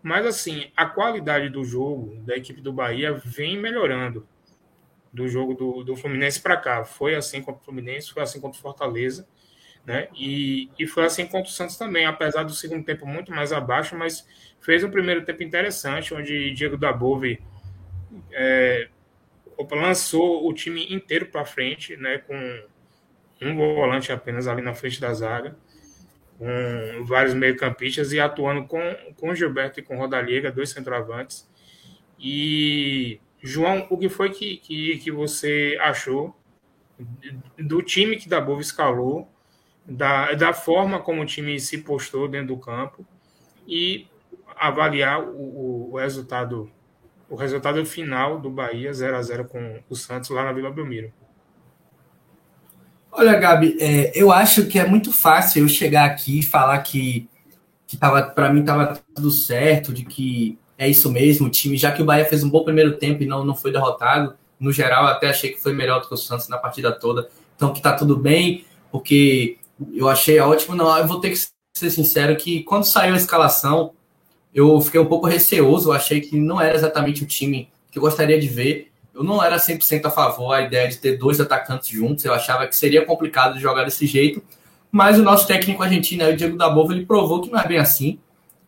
Mas assim, a qualidade do jogo da equipe do Bahia vem melhorando do jogo do, do Fluminense para cá. Foi assim contra o Fluminense, foi assim contra o Fortaleza, né? E, e foi assim contra o Santos também, apesar do segundo tempo muito mais abaixo, mas fez um primeiro tempo interessante, onde Diego Dabove é, lançou o time inteiro para frente, né? Com um volante apenas ali na frente da zaga, com vários meio-campistas e atuando com, com Gilberto e com Rodallega, dois centroavantes. E, João, o que foi que, que, que você achou do time que da Bova escalou, da, da forma como o time se postou dentro do campo e avaliar o, o resultado o resultado final do Bahia 0 a 0 com o Santos lá na Vila Belmiro. Olha, Gabi, é, eu acho que é muito fácil eu chegar aqui e falar que, que tava, para mim estava tudo certo, de que é isso mesmo, o time, já que o Bahia fez um bom primeiro tempo e não, não foi derrotado, no geral, até achei que foi melhor do que o Santos na partida toda, então que tá tudo bem, porque eu achei ótimo, não, eu vou ter que ser sincero que quando saiu a escalação, eu fiquei um pouco receoso, achei que não era exatamente o time que eu gostaria de ver, eu não era 100% a favor a ideia de ter dois atacantes juntos, eu achava que seria complicado de jogar desse jeito, mas o nosso técnico argentino, o Diego Dabova, ele provou que não é bem assim.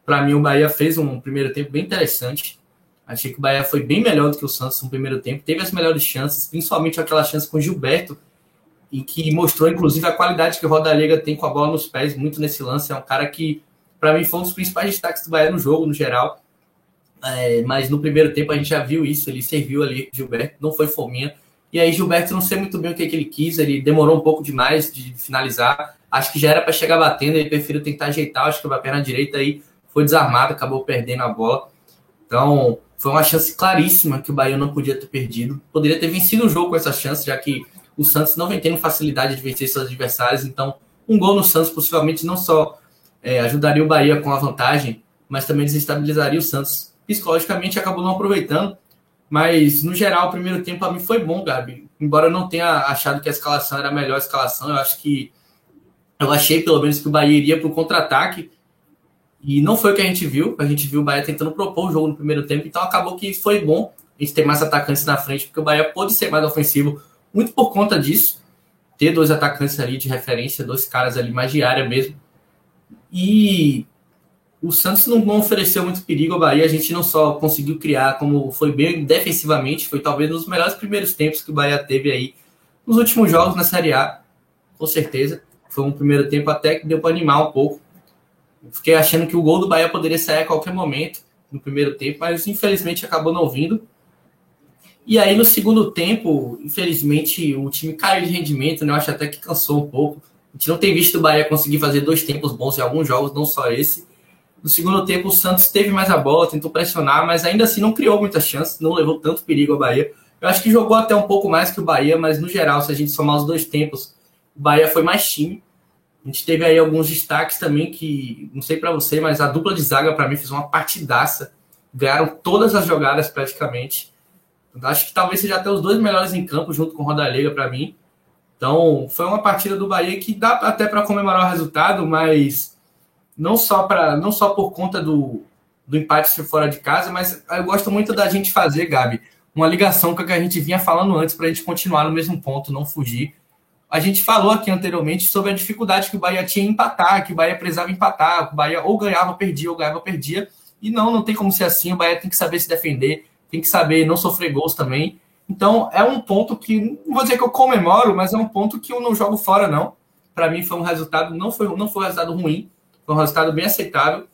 Para mim, o Bahia fez um primeiro tempo bem interessante. Achei que o Bahia foi bem melhor do que o Santos no primeiro tempo, teve as melhores chances, principalmente aquela chance com o Gilberto, e que mostrou, inclusive, a qualidade que o Roda Liga tem com a bola nos pés, muito nesse lance. É um cara que, para mim, foi um dos principais destaques do Bahia no jogo, no geral. É, mas no primeiro tempo a gente já viu isso, ele serviu ali, Gilberto, não foi fominha. E aí, Gilberto, não sei muito bem o que, que ele quis, ele demorou um pouco demais de finalizar. Acho que já era para chegar batendo, ele preferiu tentar ajeitar. Acho que a perna direita aí foi desarmada, acabou perdendo a bola. Então, foi uma chance claríssima que o Bahia não podia ter perdido. Poderia ter vencido o jogo com essa chance, já que o Santos não vem tendo facilidade de vencer seus adversários. Então, um gol no Santos possivelmente não só é, ajudaria o Bahia com a vantagem, mas também desestabilizaria o Santos psicologicamente acabou não aproveitando. Mas, no geral, o primeiro tempo para mim foi bom, Gabi. Embora eu não tenha achado que a escalação era a melhor escalação, eu acho que. Eu achei, pelo menos, que o Bahia iria para o contra-ataque. E não foi o que a gente viu. A gente viu o Bahia tentando propor o jogo no primeiro tempo. Então, acabou que foi bom a gente ter mais atacantes na frente, porque o Bahia pôde ser mais ofensivo, muito por conta disso. Ter dois atacantes ali de referência, dois caras ali mais de área mesmo. E o Santos não, ofereceu muito perigo ao Bahia. A gente não só conseguiu criar, como foi bem defensivamente, foi talvez um dos melhores primeiros tempos que o Bahia teve aí nos últimos jogos na Série A, com certeza. Foi um primeiro tempo até que deu para animar um pouco. Fiquei achando que o gol do Bahia poderia sair a qualquer momento no primeiro tempo, mas infelizmente acabou não vindo. E aí no segundo tempo, infelizmente, o time caiu de rendimento, né? Eu acho até que cansou um pouco. A gente não tem visto o Bahia conseguir fazer dois tempos bons em alguns jogos, não só esse. No segundo tempo, o Santos teve mais a bola, tentou pressionar, mas ainda assim não criou muitas chances, não levou tanto perigo ao Bahia. Eu acho que jogou até um pouco mais que o Bahia, mas no geral, se a gente somar os dois tempos, o Bahia foi mais time. A gente teve aí alguns destaques também que, não sei para você, mas a dupla de zaga para mim fez uma partidaça. Ganharam todas as jogadas praticamente. Acho que talvez seja até os dois melhores em campo junto com o Rodalega para mim. Então, foi uma partida do Bahia que dá até para comemorar o resultado, mas não só para não só por conta do, do empate fora de casa, mas eu gosto muito da gente fazer, Gabi, uma ligação com o que a gente vinha falando antes para a gente continuar no mesmo ponto, não fugir. A gente falou aqui anteriormente sobre a dificuldade que o Bahia tinha em empatar, que o Bahia precisava empatar, que o Bahia ou ganhava, perdia, ou ganhava, perdia. E não, não tem como ser assim. O Bahia tem que saber se defender, tem que saber não sofrer gols também. Então, é um ponto que, não vou dizer que eu comemoro, mas é um ponto que eu não jogo fora, não. Para mim, foi um resultado, não foi, não foi um resultado ruim, foi um resultado bem aceitável.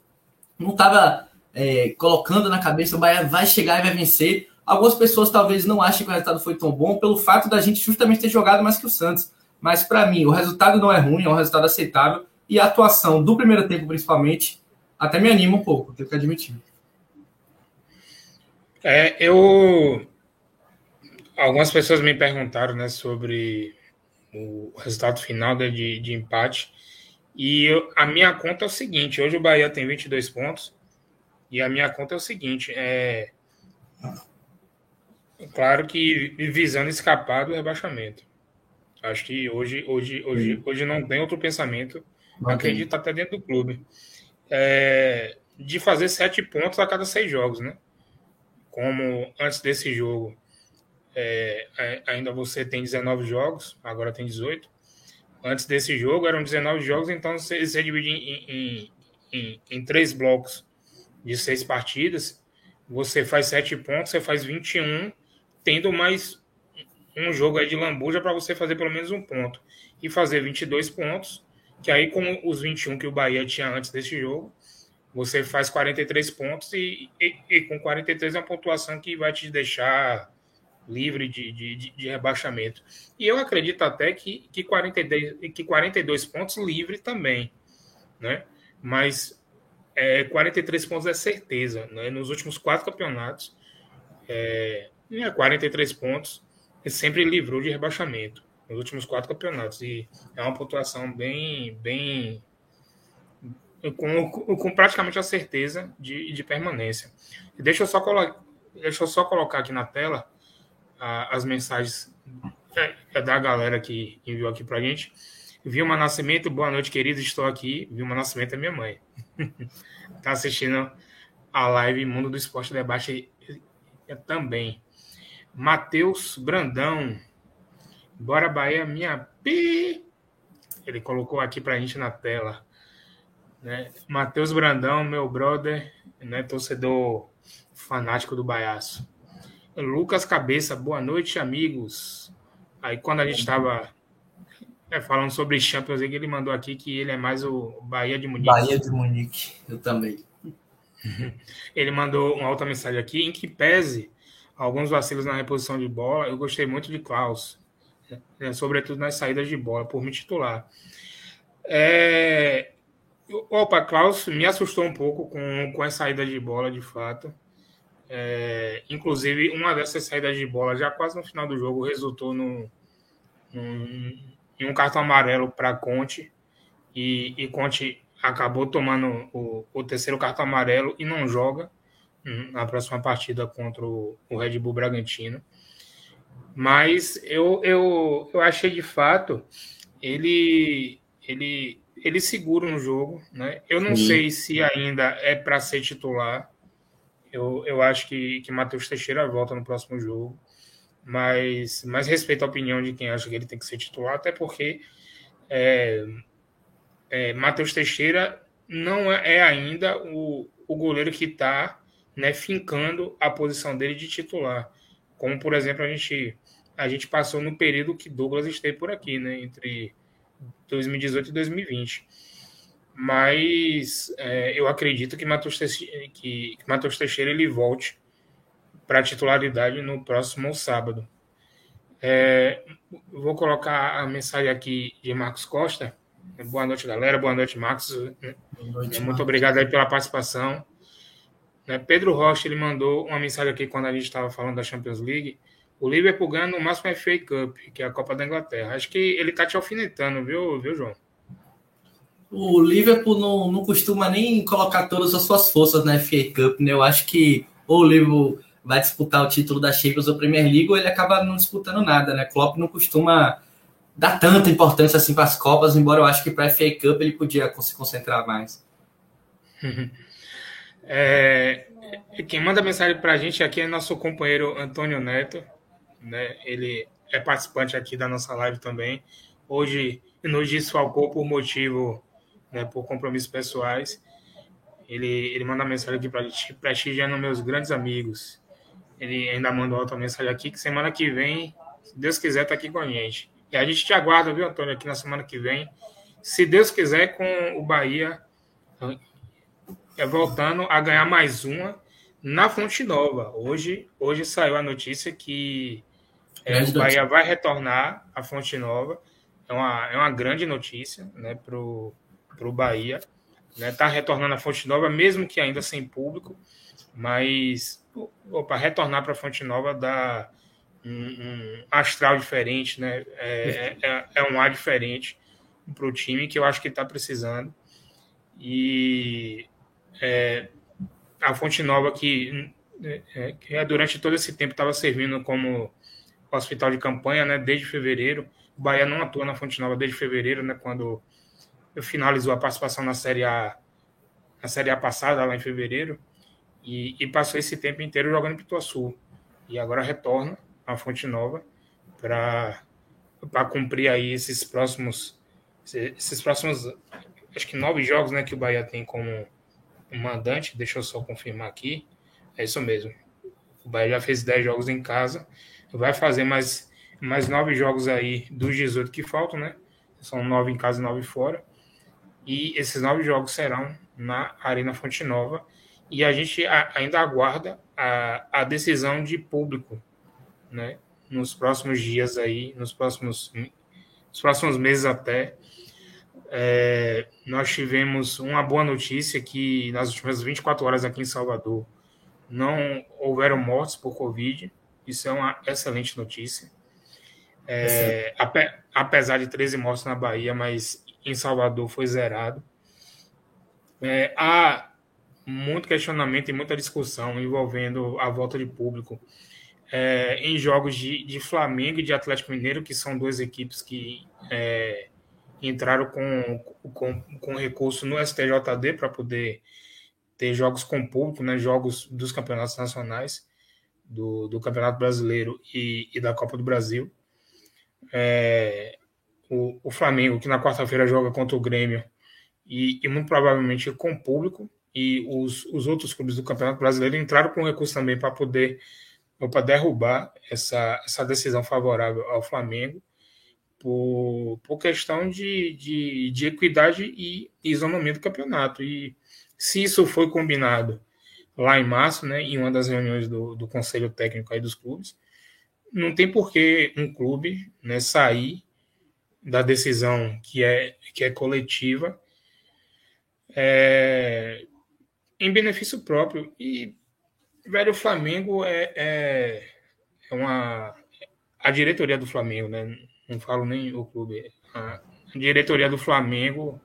Não estava é, colocando na cabeça o Bahia vai chegar e vai vencer. Algumas pessoas talvez não achem que o resultado foi tão bom pelo fato da gente justamente ter jogado mais que o Santos. Mas para mim, o resultado não é ruim, é um resultado aceitável. E a atuação do primeiro tempo, principalmente, até me anima um pouco, tenho que admitir. É, eu. Algumas pessoas me perguntaram né, sobre o resultado final de, de empate. E eu, a minha conta é o seguinte: hoje o Bahia tem 22 pontos. E a minha conta é o seguinte: é. Claro que visando escapar do rebaixamento. Acho que hoje, hoje, hoje, hoje não tem outro pensamento. Não acredito até dentro do clube. É, de fazer sete pontos a cada seis jogos, né? Como antes desse jogo, é, ainda você tem 19 jogos, agora tem 18 antes desse jogo eram 19 jogos, então você, você divide em, em, em, em, três blocos de seis partidas, você faz sete pontos, você faz 21, tendo mais um jogo aí de lambuja para você fazer pelo menos um ponto. E fazer 22 pontos, que aí com os 21 que o Bahia tinha antes desse jogo, você faz 43 pontos e, e, e com 43 é uma pontuação que vai te deixar livre de, de, de, rebaixamento. E eu acredito até que, que, 42, que 42 pontos livre também, né? Mas é, 43 pontos é certeza, né? Nos últimos quatro campeonatos, é, 43 pontos sempre livrou de rebaixamento nos últimos quatro campeonatos e é uma pontuação bem, bem com, com praticamente a certeza de, de permanência. Deixa eu só deixa eu só colocar aqui na tela a, as mensagens é, é da galera que enviou aqui pra gente. Vilma Nascimento, boa noite, querido. Estou aqui. Vilma Nascimento é minha mãe. tá assistindo a live Mundo do Esporte Debate também. Matheus Brandão. Bora Bahia, minha pi. Ele colocou aqui pra gente na tela. Né? Matheus Brandão, meu brother, né? torcedor fanático do Baiaço. Lucas Cabeça, boa noite, amigos. Aí quando a gente estava é, falando sobre Champions League, ele mandou aqui que ele é mais o Bahia de Munique. Bahia de Munique, eu também. Ele mandou uma outra mensagem aqui, em que pese alguns vacilos na reposição de bola, eu gostei muito de Klaus, né, sobretudo nas saídas de bola, por me titular. É... Opa, Klaus me assustou um pouco com, com a saída de bola, de fato. É, inclusive, uma dessas saídas de bola, já quase no final do jogo, resultou no, no em um cartão amarelo para Conte. E, e Conte acabou tomando o, o, terceiro cartão amarelo e não joga na próxima partida contra o, o Red Bull Bragantino. Mas eu, eu, eu achei de fato ele ele ele seguro no jogo, né? Eu não Sim. sei se ainda é para ser titular, eu, eu acho que, que Matheus Teixeira volta no próximo jogo, mas, mas respeito a opinião de quem acha que ele tem que ser titular, até porque é, é, Matheus Teixeira não é, é ainda o, o goleiro que está né, fincando a posição dele de titular. Como, por exemplo, a gente, a gente passou no período que Douglas esteve por aqui, né, entre 2018 e 2020. Mas é, eu acredito que Matheus Teixeira, que, que Matheus Teixeira ele volte para a titularidade no próximo sábado. É, vou colocar a mensagem aqui de Marcos Costa. Boa noite, galera. Boa noite, Marcos. Boa noite, Muito obrigado aí pela participação. Né, Pedro Rocha ele mandou uma mensagem aqui quando a gente estava falando da Champions League. O Liverpool ganha no máximo FA Cup, que é a Copa da Inglaterra. Acho que ele tá te alfinetando, viu, viu João? O Liverpool não, não costuma nem colocar todas as suas forças na FA Cup, né? Eu acho que ou o Liverpool vai disputar o título da Champions ou Premier League, ou ele acaba não disputando nada, né? Klopp não costuma dar tanta importância assim para as Copas, embora eu acho que para a FA Cup ele podia se concentrar mais. É, quem manda mensagem para a gente aqui é nosso companheiro Antônio Neto, né? Ele é participante aqui da nossa live também. Hoje nos desfalcou por motivo, né, por compromissos pessoais. Ele, ele manda mensagem aqui para gente, prestigiando meus grandes amigos. Ele ainda mandou outra mensagem aqui que semana que vem, se Deus quiser, tá aqui com a gente. E a gente te aguarda, viu, Antônio, aqui na semana que vem. Se Deus quiser, com o Bahia é, voltando a ganhar mais uma na Fonte Nova. Hoje, hoje saiu a notícia que é, o Bahia vai retornar à Fonte Nova. É uma, é uma grande notícia né, para o Bahia. Está né, tá retornando à Fonte Nova, mesmo que ainda sem público, mas para retornar para a Fonte Nova dá um, um, astral diferente, né? É, é, é um ar diferente para o time que eu acho que está precisando. E é, a Fonte Nova que, é, que é, durante todo esse tempo estava servindo como hospital de campanha, né? Desde fevereiro. O Bahia não atua na Fonte Nova desde fevereiro, né? Quando finalizou a participação na Série A, na Série A passada, lá em fevereiro. E, e passou esse tempo inteiro jogando em Pituaçu. E agora retorna à Fonte Nova para cumprir aí esses próximos esses próximos acho que nove jogos né que o Bahia tem como mandante deixa eu só confirmar aqui é isso mesmo o Bahia já fez dez jogos em casa vai fazer mais mais nove jogos aí dos 18 que faltam né são nove em casa e nove fora e esses nove jogos serão na Arena Fonte Nova e a gente ainda aguarda a, a decisão de público, né? Nos próximos dias aí, nos próximos, nos próximos meses até. É, nós tivemos uma boa notícia que nas últimas 24 horas aqui em Salvador não houveram mortes por Covid. Isso é uma excelente notícia. É, ape, apesar de 13 mortes na Bahia, mas em Salvador foi zerado. É, há muito questionamento e muita discussão envolvendo a volta de público é, em jogos de, de Flamengo e de Atlético Mineiro, que são duas equipes que é, entraram com, com, com recurso no STJD para poder ter jogos com público, né, jogos dos campeonatos nacionais, do, do Campeonato Brasileiro e, e da Copa do Brasil. É, o, o Flamengo, que na quarta-feira joga contra o Grêmio, e, e muito provavelmente com público, e os, os outros clubes do Campeonato Brasileiro entraram com recurso também para poder para derrubar essa, essa decisão favorável ao Flamengo por, por questão de, de, de equidade e isolamento do campeonato. E se isso foi combinado lá em março, né, em uma das reuniões do, do Conselho Técnico aí dos clubes, não tem por que um clube né, sair da decisão que é, que é coletiva é, em benefício próprio. E, velho, o Flamengo é, é, é, uma. A diretoria do Flamengo, né? Não falo nem o clube. A diretoria do Flamengo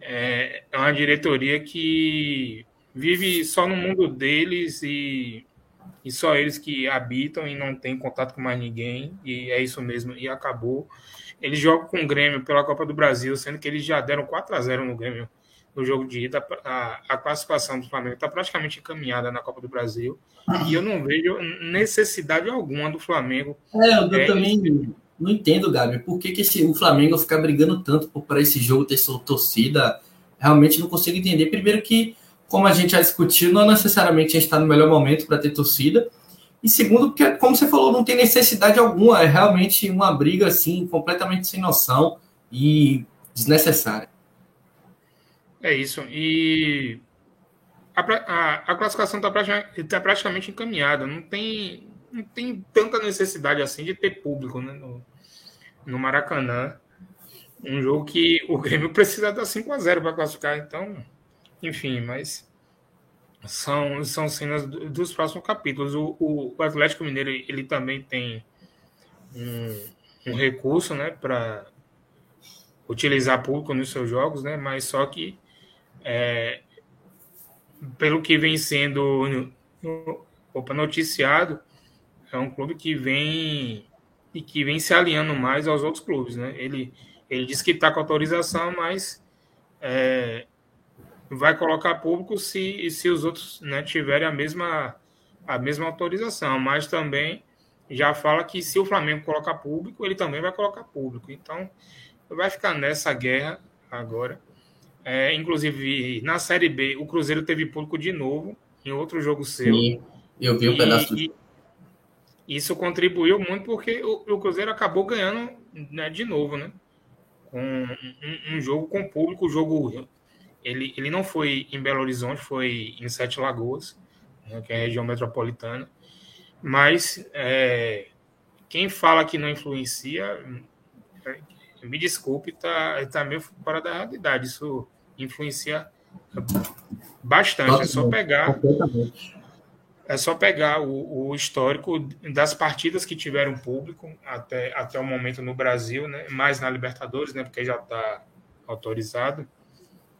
é, é uma diretoria que vive só no mundo deles e, e só eles que habitam e não tem contato com mais ninguém. E é isso mesmo. E acabou. Eles jogam com o Grêmio pela Copa do Brasil, sendo que eles já deram 4 a 0 no Grêmio no jogo de ida, a, a classificação do Flamengo está praticamente encaminhada na Copa do Brasil. E eu não vejo necessidade alguma do Flamengo. É, eu é, também não entendo, Gabi, por que, que esse, o Flamengo ficar brigando tanto para esse jogo ter sua torcida. realmente não consigo entender. Primeiro que, como a gente já discutiu, não necessariamente a gente está no melhor momento para ter torcida. E segundo, porque, como você falou, não tem necessidade alguma. É realmente uma briga, assim, completamente sem noção e desnecessária. É isso. E a, a, a classificação está praticamente, tá praticamente encaminhada. Não tem, não tem tanta necessidade assim de ter público né, no, no Maracanã. Um jogo que o Grêmio precisa dar 5 a 0 para classificar. Então, enfim, mas são, são cenas dos próximos capítulos. O, o, Atlético Mineiro ele também tem um, um recurso né, para utilizar público nos seus jogos, né, mas só que é, pelo que vem sendo opa, noticiado, é um clube que vem e que vem se alinhando mais aos outros clubes, né? Ele, ele diz que está com autorização, mas é, vai colocar público se, se os outros né, tiverem a mesma, a mesma autorização, mas também já fala que se o Flamengo colocar público, ele também vai colocar público. Então, vai ficar nessa guerra agora. É, inclusive, na Série B, o Cruzeiro teve público de novo, em outro jogo seu. Sim, eu vi um pedaço e, Isso contribuiu muito porque o, o Cruzeiro acabou ganhando né, de novo, né? Com um, um, jogo com público, o jogo. Ele, ele não foi em Belo Horizonte, foi em Sete Lagoas, né, que é a região metropolitana. Mas é, quem fala que não influencia, me desculpe, tá, tá meio fora da realidade. Isso influencia bastante. É só pegar. É só pegar o, o, histórico das partidas que tiveram público até, até o momento no Brasil, né? mais na Libertadores, né? porque já está autorizado.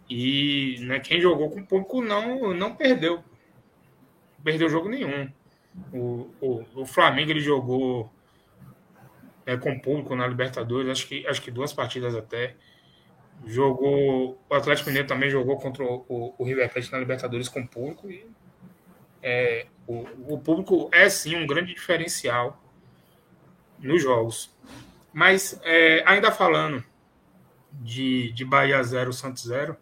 E né, quem jogou com público não, não perdeu. Não perdeu jogo nenhum. O, o, o Flamengo ele jogou é, com público na Libertadores, acho que, acho que duas partidas até. Jogou. O Atlético Mineiro também jogou contra o, o, River Plate na Libertadores com público. E, é, o, o público é sim um grande diferencial nos jogos. Mas é, ainda falando de, de Bahia 0, Santos 0,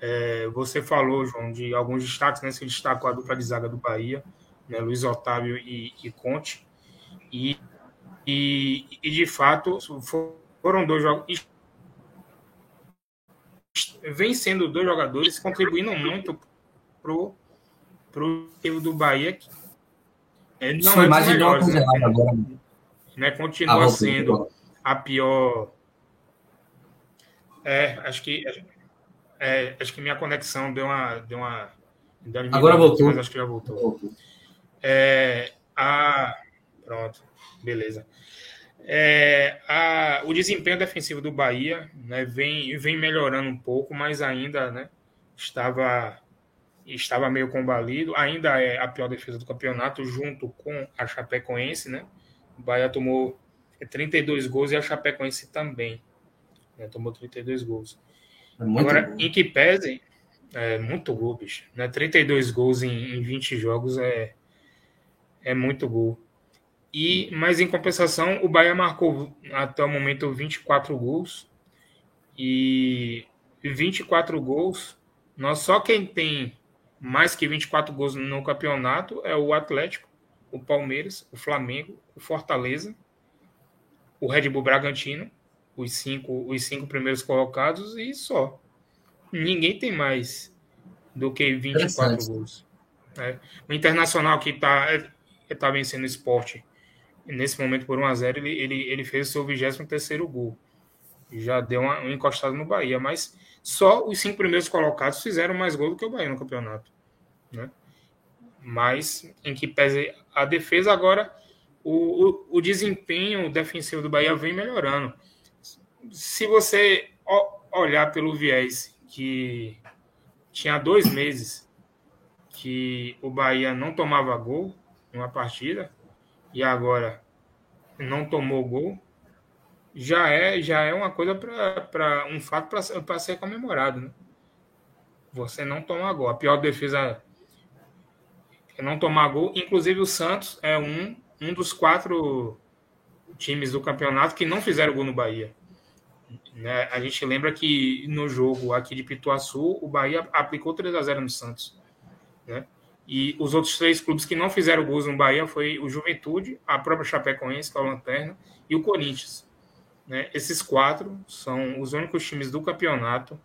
é, você falou, João, de alguns destaques, né? Você destacou a dupla de zaga do Bahia, né, Luiz Otávio e, e Conte. E, e, e, de fato, foram dois jogos vem sendo dois jogadores contribuindo muito pro pro do Bahia. Que é, não Foi é mais melhores, né? agora. Né? Continua ah, sendo a pior. É, acho que é, acho que minha conexão deu uma deu uma deu uma agora voltou. Mas acho que já voltou. voltou. É, a pronto, beleza. É, a, o desempenho defensivo do Bahia né, vem, vem melhorando um pouco, mas ainda né, estava, estava meio combalido. Ainda é a pior defesa do campeonato, junto com a Chapecoense. Né? O Bahia tomou 32 gols e a Chapecoense também. Né, tomou 32 gols. É Agora, bom. em que pese, é muito gol, bicho. Né? 32 gols em, em 20 jogos é, é muito gol. E, mas em compensação, o Bahia marcou até o momento 24 gols. E 24 gols, nós só quem tem mais que 24 gols no campeonato é o Atlético, o Palmeiras, o Flamengo, o Fortaleza, o Red Bull Bragantino, os cinco, os cinco primeiros colocados e só. Ninguém tem mais do que 24 gols. É. O Internacional que está tá vencendo o esporte nesse momento por 1x0, ele, ele, ele fez o seu 23 gol. Já deu uma, uma encostada no Bahia, mas só os cinco primeiros colocados fizeram mais gol do que o Bahia no campeonato. Né? Mas em que pese a defesa, agora o, o, o desempenho defensivo do Bahia vem melhorando. Se você olhar pelo viés que tinha dois meses que o Bahia não tomava gol numa partida, e agora não tomou gol, já é já é uma coisa para um fato para ser comemorado, né? Você não tomar gol. A pior defesa é não tomar gol. Inclusive o Santos é um, um dos quatro times do campeonato que não fizeram gol no Bahia. Né? A gente lembra que no jogo aqui de Pituaçu, o Bahia aplicou 3 a 0 no Santos. Né? E os outros três clubes que não fizeram gols no Bahia foi o Juventude, a própria Chapecoense, que é o Lanterna, e o Corinthians. Né? Esses quatro são os únicos times do campeonato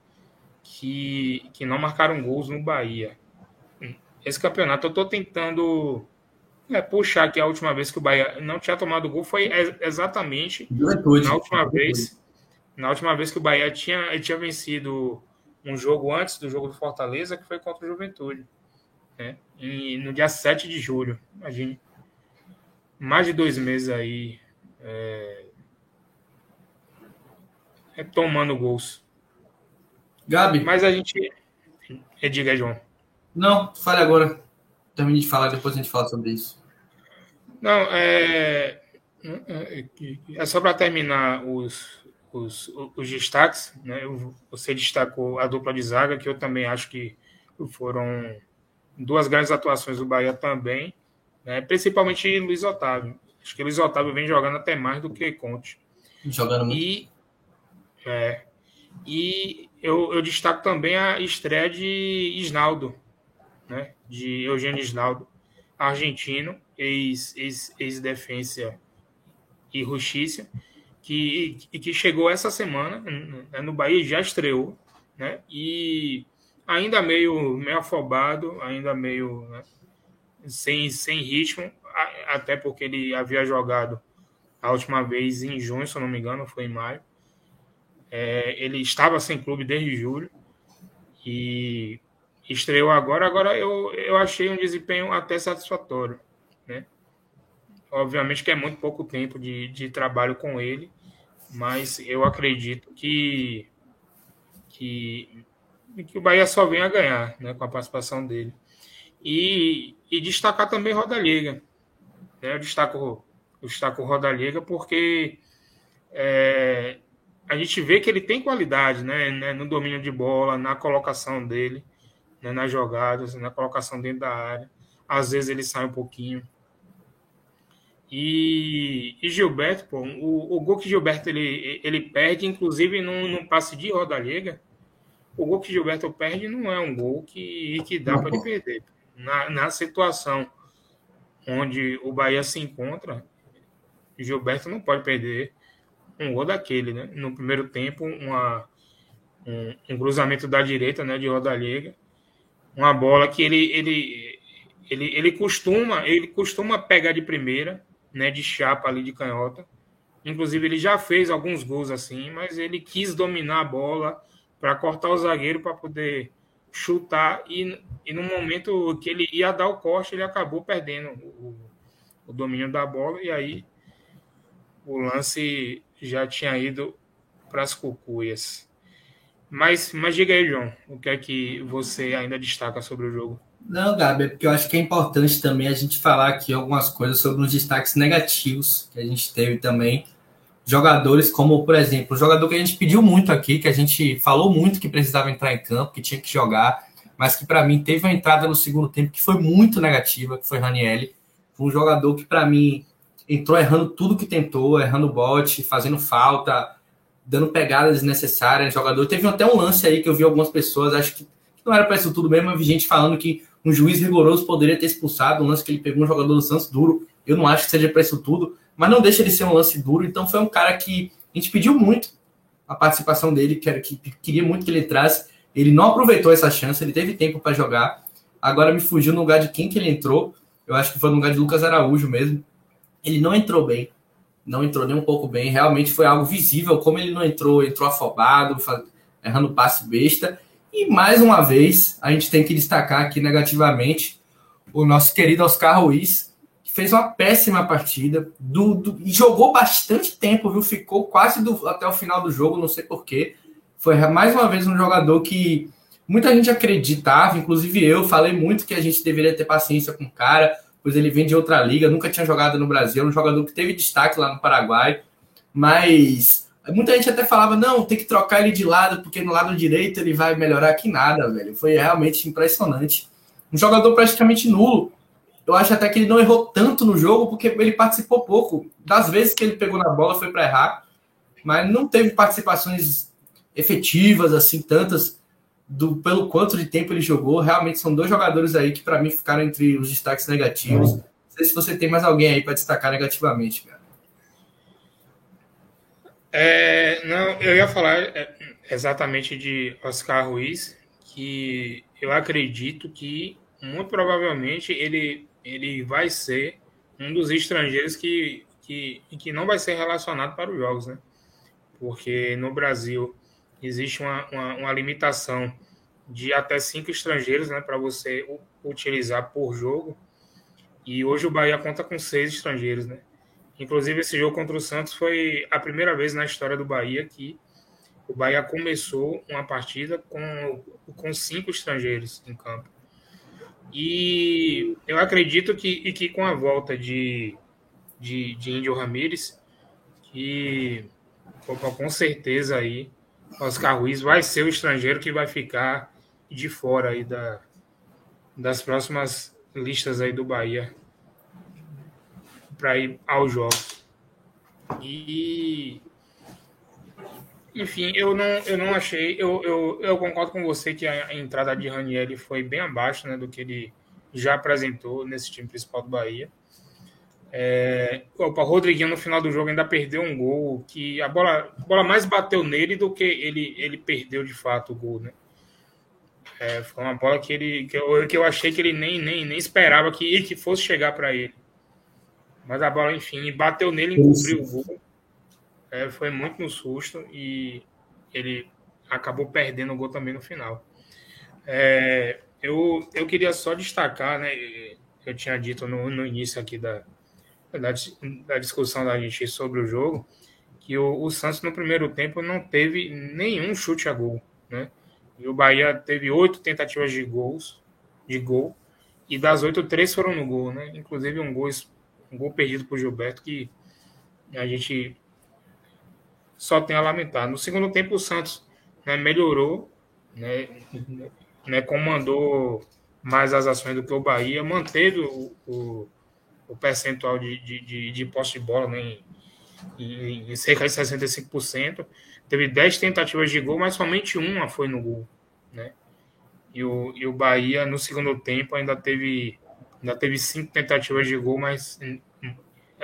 que, que não marcaram gols no Bahia. Esse campeonato eu estou tentando é, puxar que a última vez que o Bahia não tinha tomado gol foi exatamente Juventude. na última vez. Na última vez que o Bahia tinha, tinha vencido um jogo antes do jogo do Fortaleza, que foi contra o Juventude né? E no dia 7 de julho. Imagine. Mais de dois meses aí. É, é tomando gols. Gabi. Mas a gente. É, diga, João. Não, fale agora. Termine de falar, depois a gente fala sobre isso. Não, é. É, é só para terminar os, os, os destaques. Né? Você destacou a dupla de zaga, que eu também acho que foram duas grandes atuações do Bahia também, né? principalmente Luiz Otávio. Acho que Luiz Otávio vem jogando até mais do que Conte. Jogando muito. E, é, e eu, eu destaco também a estreia de Isnaldo, né? de Eugênio Isnaldo, argentino, ex-defensa ex, ex e justiça, que, que chegou essa semana né, no Bahia, já estreou, né? e ainda meio, meio afobado, ainda meio né, sem, sem ritmo, até porque ele havia jogado a última vez em junho, se eu não me engano, foi em maio. É, ele estava sem clube desde julho e estreou agora. Agora eu, eu achei um desempenho até satisfatório. Né? Obviamente que é muito pouco tempo de, de trabalho com ele, mas eu acredito que, que que o Bahia só vem a ganhar né, com a participação dele. E, e destacar também Roda Liga. Né? Eu destaco, eu destaco Roda Liga porque é, a gente vê que ele tem qualidade né, né, no domínio de bola, na colocação dele, né, nas jogadas, na colocação dentro da área. Às vezes ele sai um pouquinho. E, e Gilberto, pô, o, o gol que Gilberto ele, ele perde, inclusive num, num passe de Roda Liga, o gol que Gilberto perde não é um gol que, que dá para ele perder. Na, na situação onde o Bahia se encontra, Gilberto não pode perder um gol daquele, né? No primeiro tempo, uma, um, um cruzamento da direita, né, de Rodallega, uma bola que ele, ele, ele, ele costuma ele costuma pegar de primeira, né, de chapa ali de canhota. Inclusive ele já fez alguns gols assim, mas ele quis dominar a bola para cortar o zagueiro para poder chutar e, e no momento que ele ia dar o corte, ele acabou perdendo o, o domínio da bola e aí o lance já tinha ido para as cucuias. Mas, mas diga aí, João, o que é que você ainda destaca sobre o jogo? Não, Gabi, é porque eu acho que é importante também a gente falar aqui algumas coisas sobre os destaques negativos que a gente teve também jogadores como, por exemplo, o jogador que a gente pediu muito aqui, que a gente falou muito que precisava entrar em campo, que tinha que jogar, mas que para mim teve uma entrada no segundo tempo que foi muito negativa, que foi Ranielli. Um jogador que para mim entrou errando tudo que tentou, errando bote, fazendo falta, dando pegadas desnecessárias. Jogador teve até um lance aí que eu vi algumas pessoas, acho que não era para isso tudo mesmo, mas vi gente falando que um juiz rigoroso poderia ter expulsado um lance que ele pegou um jogador do Santos duro. Eu não acho que seja para isso tudo mas não deixa de ser um lance duro. Então foi um cara que a gente pediu muito a participação dele, que, era, que queria muito que ele entrasse. Ele não aproveitou essa chance, ele teve tempo para jogar. Agora me fugiu no lugar de quem que ele entrou. Eu acho que foi no lugar de Lucas Araújo mesmo. Ele não entrou bem, não entrou nem um pouco bem. Realmente foi algo visível como ele não entrou, entrou afobado, errando passe besta. E mais uma vez, a gente tem que destacar aqui negativamente o nosso querido Oscar Ruiz, fez uma péssima partida, do, do, jogou bastante tempo, viu? Ficou quase do, até o final do jogo, não sei porquê. Foi mais uma vez um jogador que muita gente acreditava, inclusive eu, falei muito que a gente deveria ter paciência com o cara, pois ele vem de outra liga, nunca tinha jogado no Brasil, um jogador que teve destaque lá no Paraguai, mas muita gente até falava, não, tem que trocar ele de lado, porque no lado direito ele vai melhorar que nada, velho. Foi realmente impressionante. Um jogador praticamente nulo, eu acho até que ele não errou tanto no jogo, porque ele participou pouco. Das vezes que ele pegou na bola foi para errar. mas não teve participações efetivas, assim, tantas, do, pelo quanto de tempo ele jogou. Realmente são dois jogadores aí que, para mim, ficaram entre os destaques negativos. Não sei se você tem mais alguém aí para destacar negativamente, cara. É, não, eu ia falar é, exatamente de Oscar Ruiz, que eu acredito que muito provavelmente ele, ele vai ser um dos estrangeiros que, que, que não vai ser relacionado para os jogos, né? Porque no Brasil existe uma, uma, uma limitação de até cinco estrangeiros né, para você utilizar por jogo. E hoje o Bahia conta com seis estrangeiros, né? Inclusive, esse jogo contra o Santos foi a primeira vez na história do Bahia que o Bahia começou uma partida com, com cinco estrangeiros em campo. E eu acredito que, e que com a volta de, de, de Índio Ramírez, que opa, com certeza aí Oscar Ruiz vai ser o estrangeiro que vai ficar de fora aí da, das próximas listas aí do Bahia para ir aos jogos. E enfim, eu não, eu não achei. Eu, eu, eu concordo com você que a, entrada de Raniel foi bem abaixo né, do que ele já apresentou nesse time principal do Bahia. É, o Rodriguinho no final do jogo ainda perdeu um gol que a bola, a bola mais bateu nele do que ele, ele perdeu de fato o gol, né? É, foi uma bola que ele que eu, que eu achei que ele nem, nem, nem esperava que, que fosse chegar para ele. Mas a bola, enfim, bateu nele e encobriu o gol. É, foi muito no susto e ele acabou perdendo o gol também no final. É, eu, eu queria só destacar, né? Eu tinha dito no, no início aqui da, da, da, discussão da gente sobre o jogo, que o, o, Santos no primeiro tempo não teve nenhum chute a gol, né? E o Bahia teve oito tentativas de gols, de gol, e das oito, três foram no gol, né? Inclusive um gol, um gol perdido por Gilberto que a gente só tem a lamentar. No segundo tempo, o Santos né, melhorou, né, né, comandou mais as ações do que o Bahia, manteve o, o, o percentual de, de, de, de posse de bola né, em, em, cerca de 65%. Teve 10 tentativas de gol, mas somente uma foi no gol. Né? E, o, e o Bahia, no segundo tempo, ainda teve, ainda teve cinco tentativas de gol, mas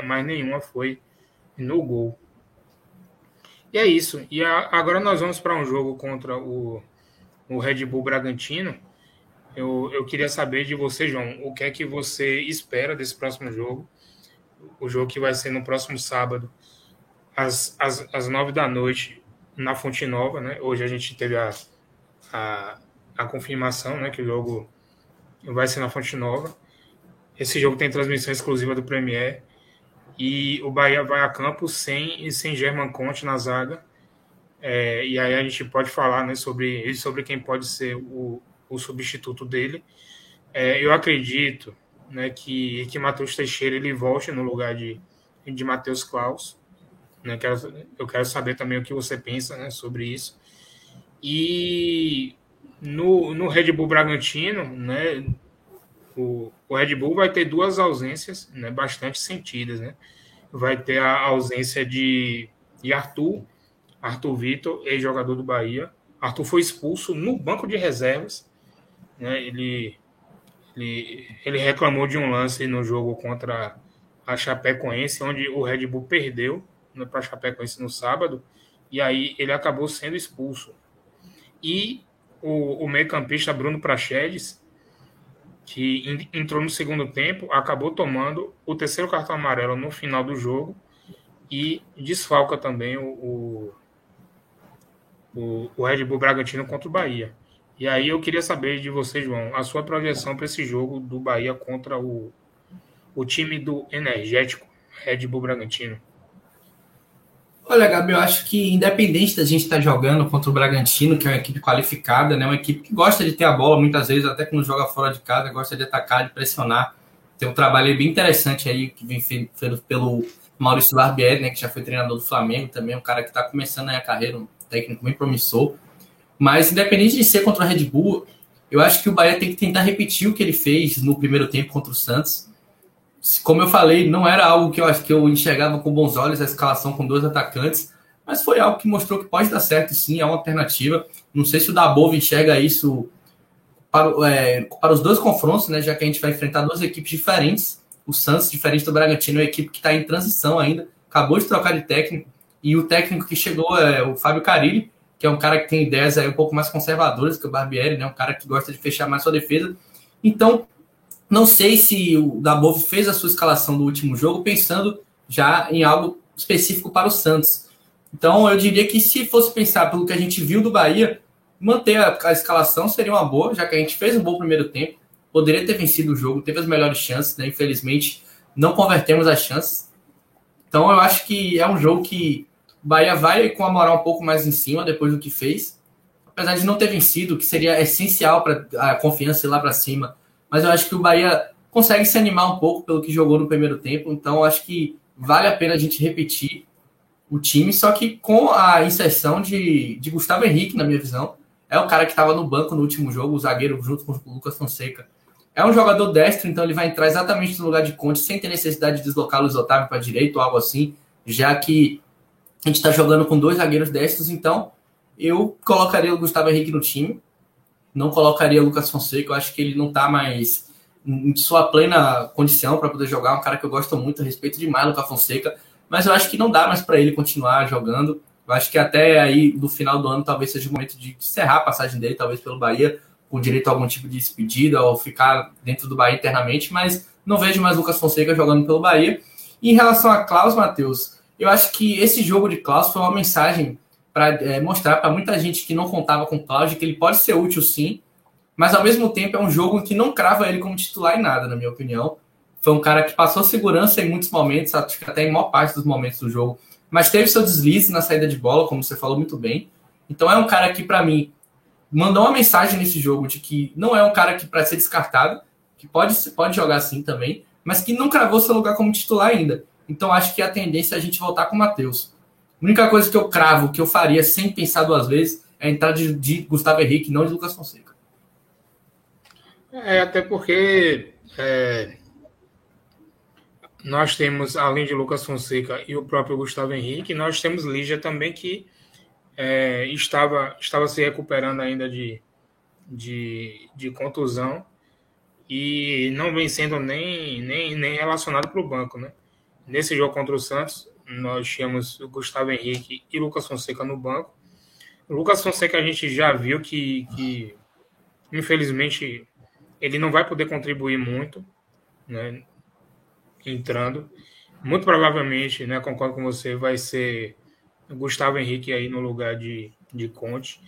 mais nenhuma foi no gol. E é isso. E a, agora nós vamos para um jogo contra o, o Red Bull Bragantino. Eu, eu queria saber de você, João, o que é que você espera desse próximo jogo? O jogo que vai ser no próximo sábado, às, às, às nove da noite, na Fonte Nova, né? Hoje a gente teve a, a, a confirmação, né, que o jogo vai ser na Fonte Nova. Esse jogo tem transmissão exclusiva do Premier e o Bahia vai a campo sem sem German Conte na zaga. É, e aí a gente pode falar né, sobre, sobre quem pode ser o, o substituto dele. É, eu acredito né, que, que Matheus Teixeira ele volte no lugar de, de Matheus Klaus. Né, quero, eu quero saber também o que você pensa né, sobre isso. E no, no Red Bull Bragantino, né, o, o Red Bull vai ter duas ausências né, bastante sentidas. Né? Vai ter a ausência de, de Arthur, Arthur Vitor, ex-jogador do Bahia. Arthur foi expulso no banco de reservas. Né? Ele, ele, ele reclamou de um lance no jogo contra a Chapecoense, onde o Red Bull perdeu né, para a Chapecoense no sábado, e aí ele acabou sendo expulso. E o, o meio-campista Bruno Prachedes que entrou no segundo tempo, acabou tomando o terceiro cartão amarelo no final do jogo e desfalca também o, o, o Red Bull Bragantino contra o Bahia. E aí eu queria saber de você, João, a sua projeção para esse jogo do Bahia contra o, o time do energético Red Bull Bragantino. Olha, Gabi, eu acho que independente da gente estar tá jogando contra o Bragantino, que é uma equipe qualificada, né, uma equipe que gosta de ter a bola muitas vezes, até quando joga fora de casa, gosta de atacar, de pressionar. Tem um trabalho bem interessante aí que vem feito pelo Maurício Barbieri, né, que já foi treinador do Flamengo também, um cara que está começando a carreira, um técnico bem promissor. Mas independente de ser contra o Red Bull, eu acho que o Bahia tem que tentar repetir o que ele fez no primeiro tempo contra o Santos como eu falei, não era algo que eu acho que eu enxergava com bons olhos a escalação com dois atacantes, mas foi algo que mostrou que pode dar certo sim, é uma alternativa. Não sei se o Dabov enxerga isso para, é, para os dois confrontos, né, já que a gente vai enfrentar duas equipes diferentes. O Santos, diferente do Bragantino, é uma equipe que está em transição ainda, acabou de trocar de técnico, e o técnico que chegou é o Fábio Carilli, que é um cara que tem ideias aí um pouco mais conservadoras que o Barbieri, né, um cara que gosta de fechar mais sua defesa. Então, não sei se o Dabov fez a sua escalação do último jogo pensando já em algo específico para o Santos. Então, eu diria que se fosse pensar pelo que a gente viu do Bahia, manter a, a, escalação seria uma boa, já que a gente fez um bom primeiro tempo, poderia ter vencido o jogo, teve as melhores chances, né? Infelizmente, não convertemos as chances. Então, eu acho que é um jogo que o Bahia vai com a moral um pouco mais em cima depois do que fez. Apesar de não ter vencido, que seria essencial para a confiança ir lá para cima. Mas eu acho que o Bahia consegue se animar um pouco pelo que jogou no primeiro tempo. Então, eu acho que vale a pena a gente repetir o time, só que com a inserção de, de Gustavo Henrique, na minha visão. É o cara que estava no banco no último jogo, o zagueiro junto com o Lucas Fonseca. É um jogador destro, então ele vai entrar exatamente no lugar de Conte, sem ter necessidade de deslocar Luiz Otávio para direita ou algo assim, já que a gente está jogando com dois zagueiros destros, então eu colocaria o Gustavo Henrique no time, não colocaria Lucas Fonseca, eu acho que ele não está mais em sua plena condição para poder jogar, um cara que eu gosto muito, respeito demais Lucas Fonseca, mas eu acho que não dá mais para ele continuar jogando. Eu acho que até aí no final do ano talvez seja o momento de encerrar a passagem dele, talvez pelo Bahia, com direito a algum tipo de despedida ou ficar dentro do Bahia internamente, mas não vejo mais Lucas Fonseca jogando pelo Bahia. E em relação a Klaus, Matheus, eu acho que esse jogo de Klaus foi uma mensagem para é, mostrar para muita gente que não contava com Klaus que ele pode ser útil sim, mas ao mesmo tempo é um jogo que não crava ele como titular em nada, na minha opinião. Foi um cara que passou segurança em muitos momentos, acho que até em maior parte dos momentos do jogo, mas teve seu deslize na saída de bola, como você falou muito bem. Então é um cara que, para mim, mandou uma mensagem nesse jogo de que não é um cara que para ser descartado, que pode, pode jogar assim também, mas que não cravou seu lugar como titular ainda. Então acho que a tendência é a gente voltar com o Matheus. A única coisa que eu cravo, que eu faria sem pensar duas vezes, é entrar de, de Gustavo Henrique, não de Lucas Fonseca. É, até porque é, nós temos, além de Lucas Fonseca e o próprio Gustavo Henrique, nós temos Lígia também, que é, estava, estava se recuperando ainda de, de, de contusão e não vem sendo nem, nem, nem relacionado para o banco. Né? Nesse jogo contra o Santos, nós tínhamos o Gustavo Henrique e Lucas Fonseca no banco. O Lucas Fonseca a gente já viu que, que infelizmente, ele não vai poder contribuir muito, né? entrando. Muito provavelmente, né, concordo com você, vai ser Gustavo Henrique aí no lugar de, de Conte.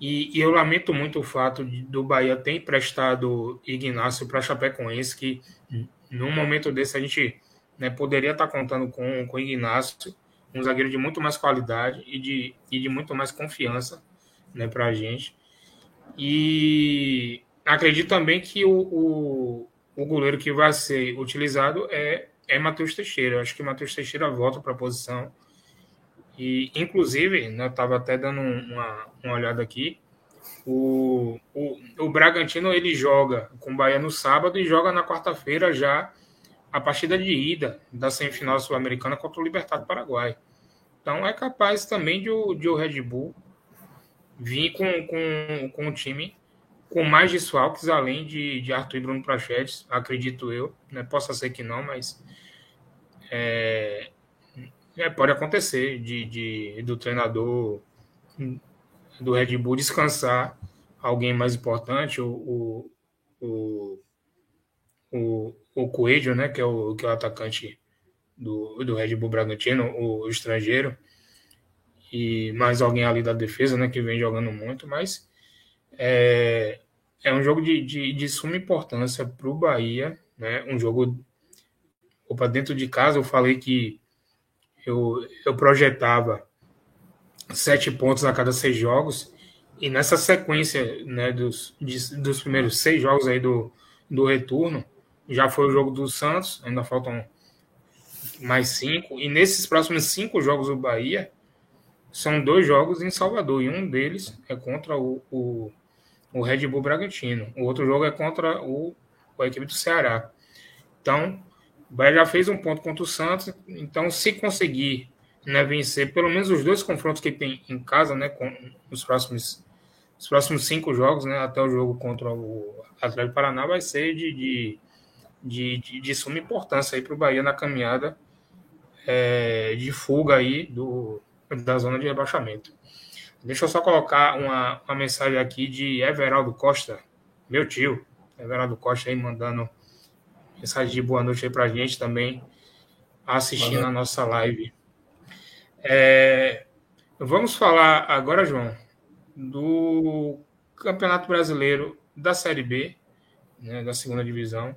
E, e eu lamento muito o fato de, do Bahia ter emprestado Ignacio para Chapecoense, que num momento desse a gente né, poderia estar tá contando com, com Ignacio, um zagueiro de muito mais qualidade e de, e de muito mais confiança né, para a gente. E acredito também que o, o, o goleiro que vai ser utilizado é, é Matheus Teixeira. Eu acho que Matheus Teixeira volta para a posição. E, inclusive, né, eu estava até dando uma, uma olhada aqui. O, o, o Bragantino ele joga com o Bahia no sábado e joga na quarta-feira já a partida de ida da semifinal sul-americana contra o Libertado Paraguai. Então é capaz também de o, de o Red Bull vir com, com, com o time com mais desfalques, além de, de Arthur e Bruno Prachetes, acredito eu. Né? Possa ser que não, mas é, é, pode acontecer de, de, do treinador do Red Bull descansar alguém mais importante, o, o, o, o Coelho, né, que é o, que é o atacante do, do Red Bull Bragantino, o, o estrangeiro, e mais alguém ali da defesa, né, que vem jogando muito, mas é, é um jogo de, de, de suma importância para o Bahia, né? Um jogo opa, dentro de casa. Eu falei que eu, eu projetava sete pontos a cada seis jogos e nessa sequência, né, dos, de, dos primeiros seis jogos aí do, do retorno, já foi o jogo do Santos, ainda faltam mais cinco. E nesses próximos cinco jogos do Bahia, são dois jogos em Salvador, e um deles é contra o, o o Red Bull Bragantino. O outro jogo é contra o, a equipe do Ceará. Então, o Bahia já fez um ponto contra o Santos. Então, se conseguir né, vencer pelo menos os dois confrontos que tem em casa, né, com os próximos, os próximos cinco jogos, né, até o jogo contra o Atlético Paraná, vai ser de, de, de, de, de suma importância para o Bahia na caminhada é, de fuga aí do, da zona de rebaixamento. Deixa eu só colocar uma, uma mensagem aqui de Everaldo Costa, meu tio, Everaldo Costa aí mandando mensagem de boa noite aí pra gente também, assistindo a nossa live. É, vamos falar agora, João, do Campeonato Brasileiro da Série B, né, da segunda divisão.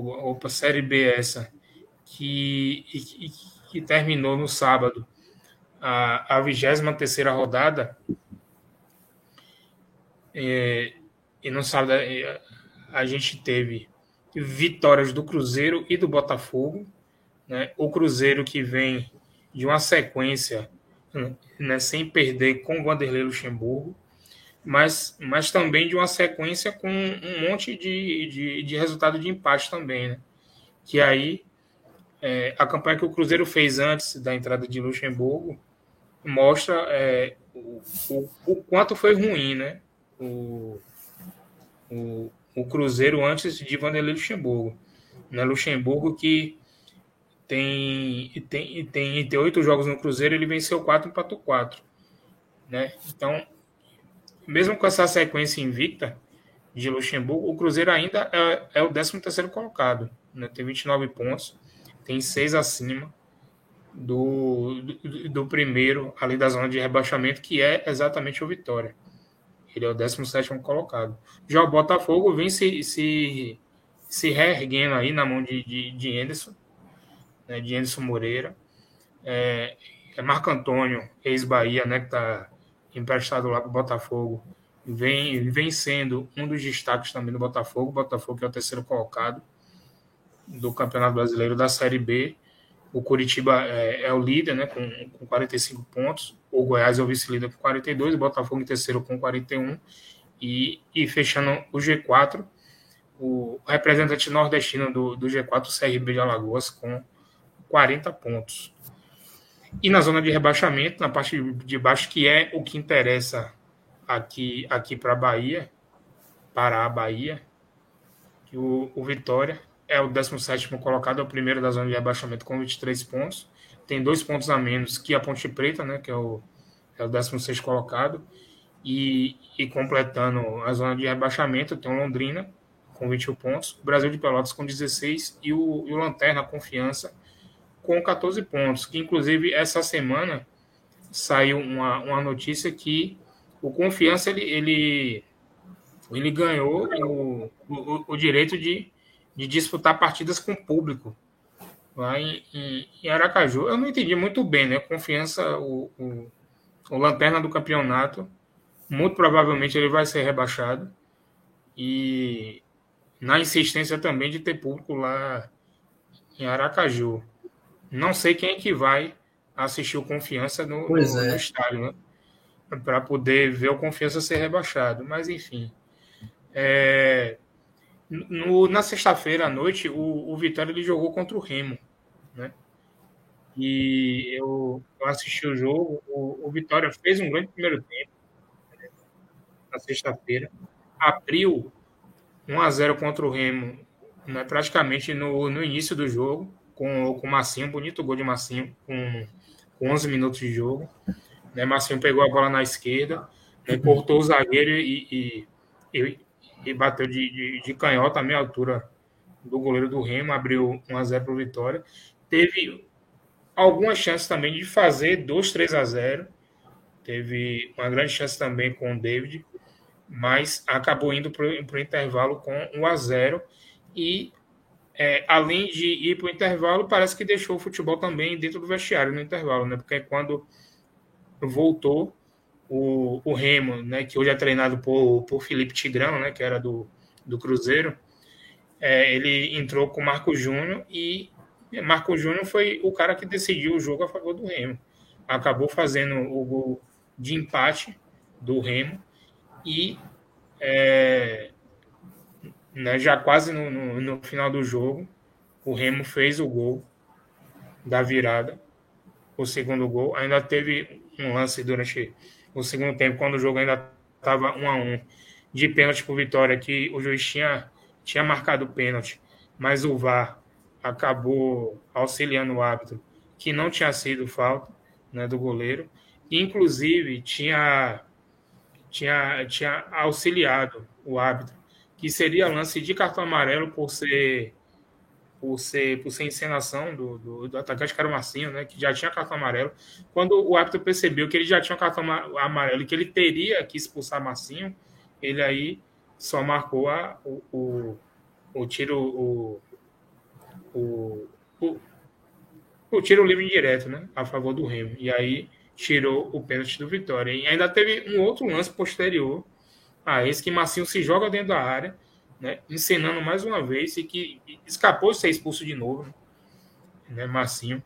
Opa, Série B essa, que, que, terminou no sábado a, a 23 rodada. É, e no sábado é, a gente teve vitórias do Cruzeiro e do Botafogo. Né? O Cruzeiro que vem de uma sequência né, sem perder com o Vanderlei Luxemburgo, mas, mas também de uma sequência com um monte de, de, de resultado de empate também. Né? Que aí é, a campanha que o Cruzeiro fez antes da entrada de Luxemburgo mostra é, o, o, o, quanto foi ruim, né? O, o, o Cruzeiro antes de Vanderlei Luxemburgo. Né? Luxemburgo que tem, tem, tem, tem oito jogos no Cruzeiro, ele venceu quatro, empatou quatro. Né? Então, mesmo com essa sequência invicta de Luxemburgo, o Cruzeiro ainda é, é o 13 terceiro colocado. Né? Tem 29 pontos, tem seis acima do, do, do, primeiro ali da zona de rebaixamento, que é exatamente o Vitória. Ele é o 17 colocado. Já o Botafogo vem se, se, se reerguendo aí na mão de, de, de Anderson, né, de Anderson Moreira. É, é Marco Antônio, ex-Bahia, né, que está emprestado lá para o Botafogo, vem, vem sendo um dos destaques também do Botafogo. O Botafogo é o terceiro colocado do Campeonato Brasileiro da Série B. O Curitiba é, é o líder, né, com, com 45 pontos. O Goiás é o vice-líder com 42, o Botafogo em terceiro com 41. E, e fechando o G4, o representante nordestino do, do G4, o CRB de Alagoas, com 40 pontos. E na zona de rebaixamento, na parte de baixo, que é o que interessa aqui, aqui para a Bahia, para a Bahia, o, o Vitória é o 17 colocado, é o primeiro da zona de rebaixamento com 23 pontos. Tem dois pontos a menos que a Ponte Preta, né, que é o, é o 16 colocado. E, e completando a zona de rebaixamento, tem o Londrina com 21 pontos, o Brasil de Pelotas com 16 e o, e o Lanterna Confiança com 14 pontos. Que inclusive essa semana saiu uma, uma notícia que o Confiança ele, ele, ele ganhou o, o, o direito de de disputar partidas com público lá em, em, em, Aracaju. Eu não entendi muito bem, né? Confiança, o, o, o, lanterna do campeonato, muito provavelmente ele vai ser rebaixado. E na insistência também de ter público lá em Aracaju. Não sei quem é que vai assistir o Confiança no, no, é. no estádio, né? Para poder ver o Confiança ser rebaixado. Mas, enfim. É, no, na sexta-feira à noite, o, o Vitória ele jogou contra o Remo, né? E eu, eu assisti o jogo. O, o, Vitória fez um grande primeiro tempo né? na sexta-feira, abriu 1 a 0 contra o Remo, né? praticamente no, no início do jogo, com com o Massinho, bonito gol de Massinho, com, com 11 minutos de jogo. Né? Massinho pegou a bola na esquerda, né? cortou o zagueiro e, e, e e bateu de, de, de canhota meia altura do goleiro do Remo, abriu 1 a 0 para o Vitória. Teve algumas chances também de fazer 2 3 a 0. Teve uma grande chance também com o David, mas acabou indo para o intervalo com 1 a 0 e é, além de ir para o intervalo, parece que deixou o futebol também dentro do vestiário no intervalo, né? Porque quando voltou, o, o Remo, né, que hoje é treinado por, por Felipe Tigrão, né, que era do, do Cruzeiro, é, ele entrou com o Marco Júnior e Marco Júnior foi o cara que decidiu o jogo a favor do Remo. Acabou fazendo o gol de empate do Remo e é, né, já quase no, no, no final do jogo, o Remo fez o gol da virada o segundo gol. Ainda teve um lance durante o segundo tempo, quando o jogo ainda estava 1 a 1 de pênalti por vitória, que o juiz tinha, tinha marcado o pênalti, mas o VAR acabou auxiliando o árbitro, que não tinha sido falta né, do goleiro, e inclusive tinha, tinha, tinha auxiliado o árbitro, que seria lance de cartão amarelo por ser por ser, por ser encenação do, do, do, atacante, que era o Marcinho, né, que já tinha cartão amarelo. Quando o árbitro percebeu que ele já tinha cartão amarelo e que ele teria que expulsar Marcinho, ele aí só marcou a, o, o, o tiro o, o, o, o tiro livre direto, né, a favor do Remo. E aí tirou o pênalti do Vitória. E ainda teve um outro lance posterior a esse que Marcinho se joga dentro da área, né, encenando mais uma vez e que escapou de ser expulso de novo, né, né Marcinho.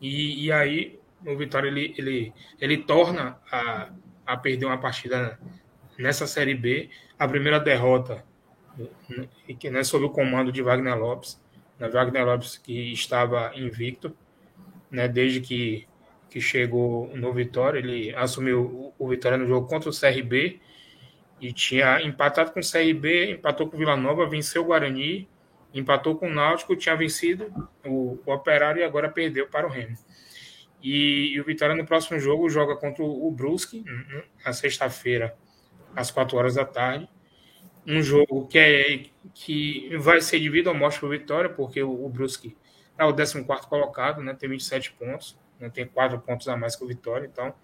E, e aí o Vitória ele, ele, ele torna a, a perder uma partida nessa Série B, a primeira derrota que né, sob o comando de Wagner Lopes, né, Wagner Lopes que estava invicto, né, desde que, que chegou no Vitória, ele assumiu o Vitória no jogo contra o CRB e tinha empatado com o CRB, empatou com o Vila Nova, venceu o Guarani, empatou com o Náutico, tinha vencido o, o Operário e agora perdeu para o Remo. E, e, o Vitória no próximo jogo joga contra o, Brusque, na sexta-feira, às 4 horas da tarde. Um jogo que, é, que vai ser de vida ou morte para o Vitória, porque o, o Brusque é o 14 colocado, né, tem 27 pontos, né, tem 4 pontos a mais que o Vitória, então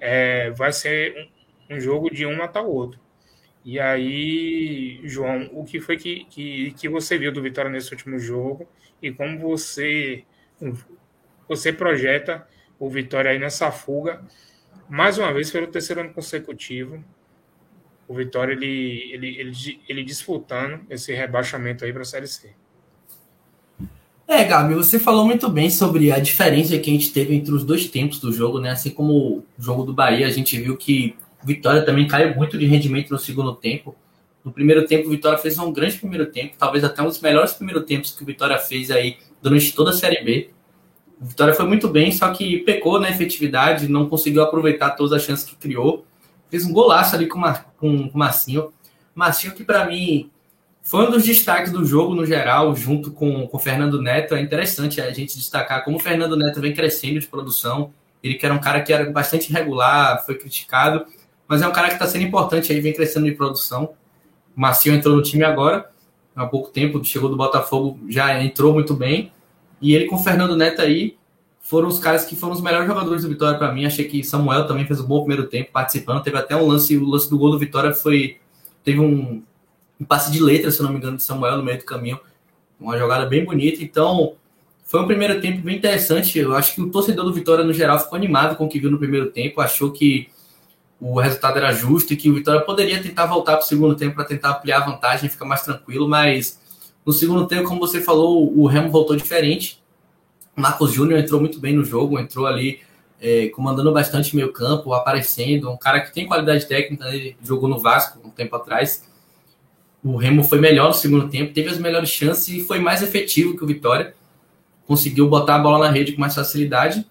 é, vai ser um, jogo de um matar o outro. E aí, João, o que foi que, que, que você viu do Vitória nesse último jogo e como você, você projeta o Vitória aí nessa fuga, mais uma vez pelo terceiro ano consecutivo, o Vitória ele, ele, ele, ele disputando esse rebaixamento aí para a Série C. É, Gabi, você falou muito bem sobre a diferença que a gente teve entre os dois tempos do jogo, né? Assim como o jogo do Bahia, a gente viu que Vitória também caiu muito de rendimento no segundo tempo. No primeiro tempo, o Vitória fez um grande primeiro tempo, talvez até um dos melhores primeiros tempos que o Vitória fez aí durante toda a Série B. O Vitória foi muito bem, só que pecou na efetividade, não conseguiu aproveitar todas as chances que criou fez um golaço ali com, Mar, com, com o Marcinho. Marcinho que para mim foi um dos destaques do jogo no geral, junto com o Fernando Neto. É interessante a gente destacar como o Fernando Neto vem crescendo de produção. Ele que era um cara que era bastante irregular, foi criticado, mas é um cara que está sendo importante aí, vem crescendo de produção. O Marcinho entrou no time agora, há pouco tempo, chegou do Botafogo, já entrou muito bem. E ele com o Fernando Neto aí foram os caras que foram os melhores jogadores do Vitória para mim. Achei que Samuel também fez um bom primeiro tempo participando. Teve até um lance, o lance do gol do Vitória foi. Teve um, um passe de letra, se não me engano, de Samuel no meio do caminho. Uma jogada bem bonita. Então, foi um primeiro tempo bem interessante. Eu acho que o torcedor do Vitória, no geral, ficou animado com o que viu no primeiro tempo. Achou que o resultado era justo e que o Vitória poderia tentar voltar para o segundo tempo para tentar ampliar a vantagem e ficar mais tranquilo. Mas no segundo tempo, como você falou, o Remo voltou diferente Marcos Júnior entrou muito bem no jogo, entrou ali é, comandando bastante meio campo, aparecendo, um cara que tem qualidade técnica, né? ele jogou no Vasco um tempo atrás. O Remo foi melhor no segundo tempo, teve as melhores chances e foi mais efetivo que o Vitória. Conseguiu botar a bola na rede com mais facilidade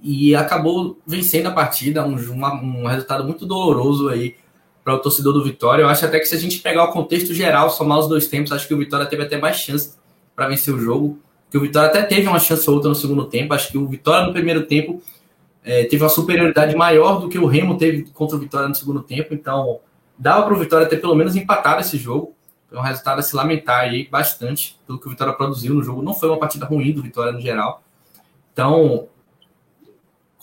e acabou vencendo a partida, um, um resultado muito doloroso aí para o torcedor do Vitória. Eu acho até que se a gente pegar o contexto geral, somar os dois tempos, acho que o Vitória teve até mais chance para vencer o jogo que o Vitória até teve uma chance ou outra no segundo tempo. Acho que o Vitória no primeiro tempo é, teve uma superioridade maior do que o Remo teve contra o Vitória no segundo tempo. Então, dava para o Vitória ter pelo menos empatado esse jogo. Foi um resultado a se lamentar aí bastante pelo que o Vitória produziu no jogo. Não foi uma partida ruim do Vitória no geral. Então,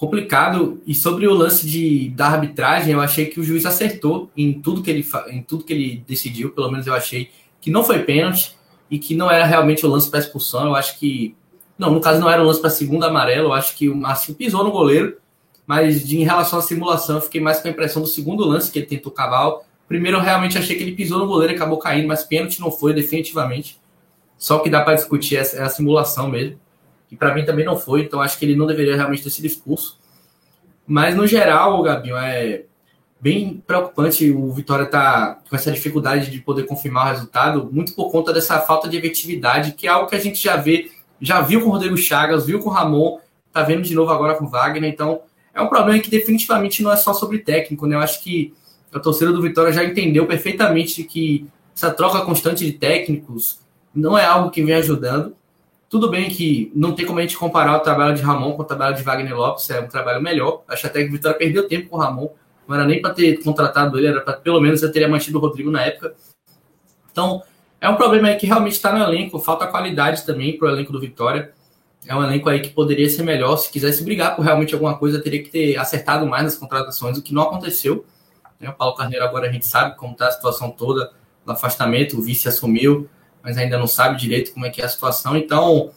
complicado. E sobre o lance de, da arbitragem, eu achei que o juiz acertou em tudo que ele, em tudo que ele decidiu. Pelo menos eu achei que não foi pênalti e que não era realmente o lance para expulsão. Eu acho que. Não, no caso não era o lance para segundo amarelo. Eu acho que o Márcio pisou no goleiro, mas de, em relação à simulação, eu fiquei mais com a impressão do segundo lance que ele tentou cavar. Primeiro, eu realmente achei que ele pisou no goleiro e acabou caindo, mas pênalti não foi, definitivamente. Só que dá para discutir é, é a simulação mesmo. E para mim também não foi, então acho que ele não deveria realmente ter sido expulso. Mas no geral, Gabinho, é, bem preocupante o Vitória tá com essa dificuldade de poder confirmar o resultado, muito por conta dessa falta de efetividade, que é algo que a gente já vê já viu com o Rodrigo Chagas, viu com o Ramon, tá vendo de novo agora com o Wagner, então é um problema que definitivamente não é só sobre técnico, né? Eu acho que a torcida do Vitória já entendeu perfeitamente que essa troca constante de técnicos não é algo que vem ajudando. Tudo bem que não tem como a gente comparar o trabalho de Ramon com o trabalho de Wagner Lopes, é um trabalho melhor. Acho até que o Vitória perdeu tempo com o Ramon, não era nem para ter contratado ele, era para pelo menos eu teria mantido o Rodrigo na época. Então, é um problema aí que realmente está no elenco, falta qualidade também para o elenco do Vitória. É um elenco aí que poderia ser melhor. Se quisesse brigar por realmente alguma coisa, teria que ter acertado mais nas contratações, o que não aconteceu. Né? O Paulo Carneiro agora a gente sabe como está a situação toda do afastamento, o vice assumiu, mas ainda não sabe direito como é que é a situação. Então,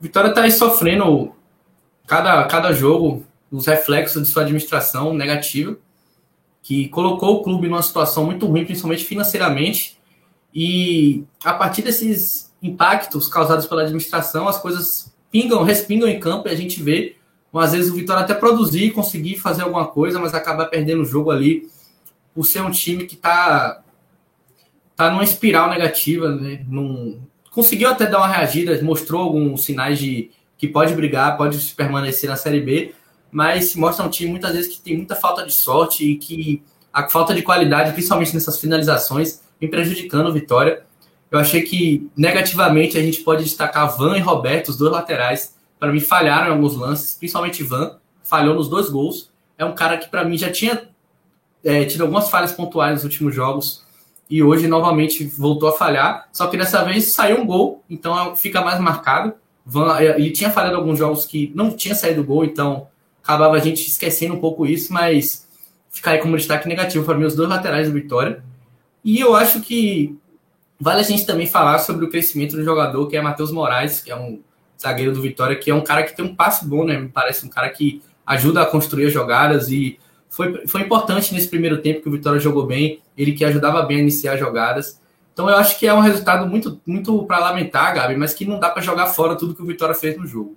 Vitória está aí sofrendo cada, cada jogo os reflexos de sua administração negativa, que colocou o clube numa situação muito ruim, principalmente financeiramente. E a partir desses impactos causados pela administração, as coisas pingam, respingam em campo e a gente vê, às vezes, o Vitória até produzir, conseguir fazer alguma coisa, mas acaba perdendo o jogo ali por ser um time que está tá numa espiral negativa, né? Num, conseguiu até dar uma reagida, mostrou alguns sinais de que pode brigar, pode permanecer na Série B, mas mostra um time muitas vezes que tem muita falta de sorte e que a falta de qualidade, principalmente nessas finalizações, vem prejudicando o Vitória. Eu achei que negativamente a gente pode destacar Van e Roberto, os dois laterais, para mim falharam em alguns lances, principalmente Van, falhou nos dois gols. É um cara que para mim já tinha é, tido algumas falhas pontuais nos últimos jogos, e hoje novamente voltou a falhar, só que dessa vez saiu um gol, então fica mais marcado. Ele tinha falhado alguns jogos que não tinha saído gol, então acabava a gente esquecendo um pouco isso, mas fica aí como destaque negativo para mim os dois laterais do Vitória. E eu acho que vale a gente também falar sobre o crescimento do jogador, que é Matheus Moraes, que é um zagueiro do Vitória, que é um cara que tem um passe bom, né? Me parece um cara que ajuda a construir as jogadas e foi, foi importante nesse primeiro tempo que o Vitória jogou bem, ele que ajudava bem a iniciar jogadas. Então eu acho que é um resultado muito, muito para lamentar, Gabi, mas que não dá para jogar fora tudo que o Vitória fez no jogo.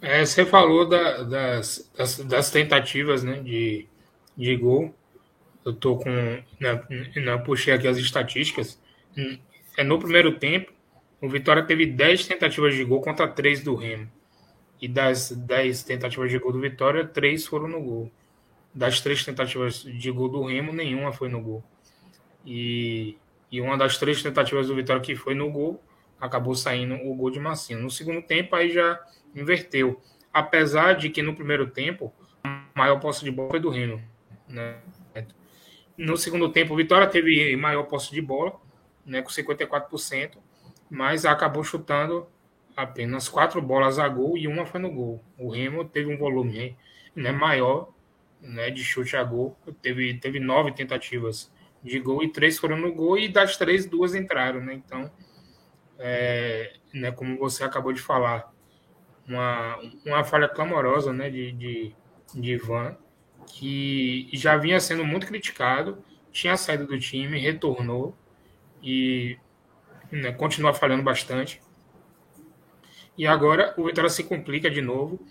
É, você falou da, das, das, das, tentativas né, de, de gol. Eu tô com. Né, puxei aqui as estatísticas. É, no primeiro tempo, o Vitória teve 10 tentativas de gol contra 3 do Remo. E das 10 tentativas de gol do Vitória, 3 foram no gol. Das três tentativas de gol do Remo, nenhuma foi no gol. E, e uma das três tentativas do Vitória que foi no gol, acabou saindo o gol de Massinho. No segundo tempo, aí já inverteu. Apesar de que no primeiro tempo, a maior posse de bola foi do Remo. Né? No segundo tempo, o Vitória teve maior posse de bola, né, com 54%, mas acabou chutando apenas quatro bolas a gol e uma foi no gol. O Remo teve um volume né, maior né, de chute a gol, teve, teve nove tentativas de gol e três foram no gol, e das três, duas entraram. Né? Então, é, né, como você acabou de falar, uma, uma falha clamorosa né, de, de, de Ivan, que já vinha sendo muito criticado, tinha saído do time, retornou e né, continua falhando bastante. E agora o Vitória se complica de novo.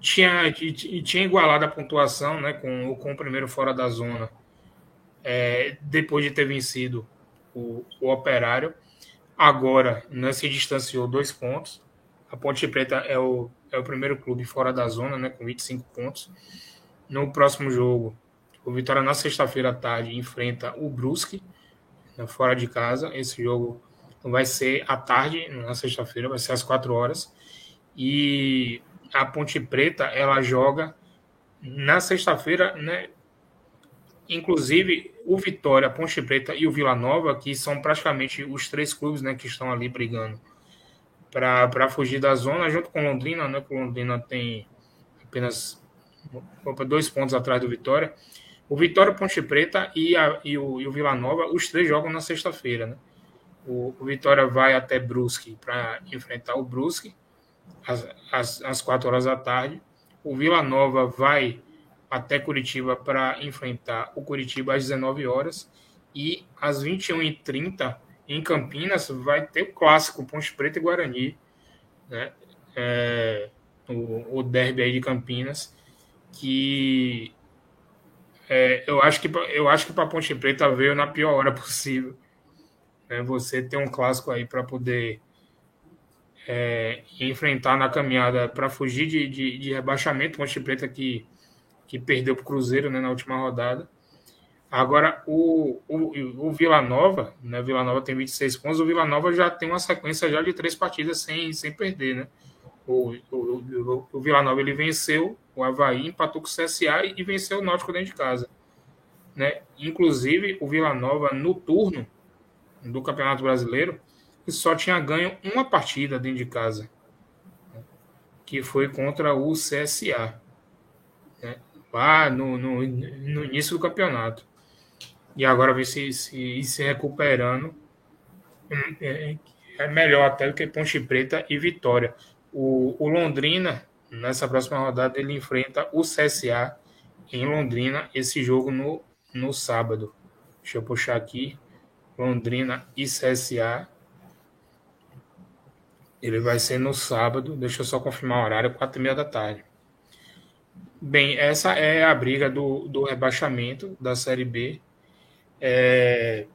Tinha, tinha igualado a pontuação né, com, com o primeiro fora da zona, é, depois de ter vencido o, o Operário. Agora né, se distanciou dois pontos. A Ponte Preta é o, é o primeiro clube fora da zona, né, com 25 pontos. No próximo jogo, o Vitória, na sexta-feira à tarde, enfrenta o Brusque, né, fora de casa. Esse jogo vai ser à tarde, na sexta-feira, vai ser às 4 horas. E a Ponte Preta, ela joga na sexta-feira, né? Inclusive, o Vitória, a Ponte Preta e o Vila Nova, que são praticamente os três clubes né, que estão ali brigando para fugir da zona, junto com Londrina, né? Que Londrina tem apenas dois pontos atrás do Vitória. O Vitória, Ponte Preta e, a, e, o, e o Vila Nova, os três jogam na sexta-feira, né? O, o Vitória vai até Brusque para enfrentar o Brusque às, às, às 4 horas da tarde. O Vila Nova vai até Curitiba para enfrentar o Curitiba às 19 horas. E às 21h30, em Campinas, vai ter o clássico Ponte Preta e Guarani, né? É, o, o derby aí de Campinas, que é, eu acho que eu acho que para Ponte Preta veio na pior hora possível né, você ter um clássico aí para poder é, enfrentar na caminhada para fugir de, de, de rebaixamento. Ponte Preta que, que perdeu para o Cruzeiro né, na última rodada. Agora, o, o, o Vila Nova, né? Vila Nova tem 26 pontos, o Vila Nova já tem uma sequência já de três partidas sem, sem perder, né? O, o, o, Vila Nova ele venceu o Havaí, empatou com o CSA e venceu o Náutico dentro de casa. Né? Inclusive, o Vila Nova, no turno do Campeonato Brasileiro, só tinha ganho uma partida dentro de casa, que foi contra o CSA, né? lá no, no, no início do campeonato e agora vem se, se, se recuperando. Hum, é, é, melhor até do que Ponte Preta e Vitória. O, o Londrina, nessa próxima rodada, ele enfrenta o CSA em Londrina, esse jogo no, no sábado. Deixa eu puxar aqui. Londrina e CSA. Ele vai ser no sábado. Deixa eu só confirmar o horário, quatro e meia da tarde. Bem, essa é a briga do, do rebaixamento da Série B. É...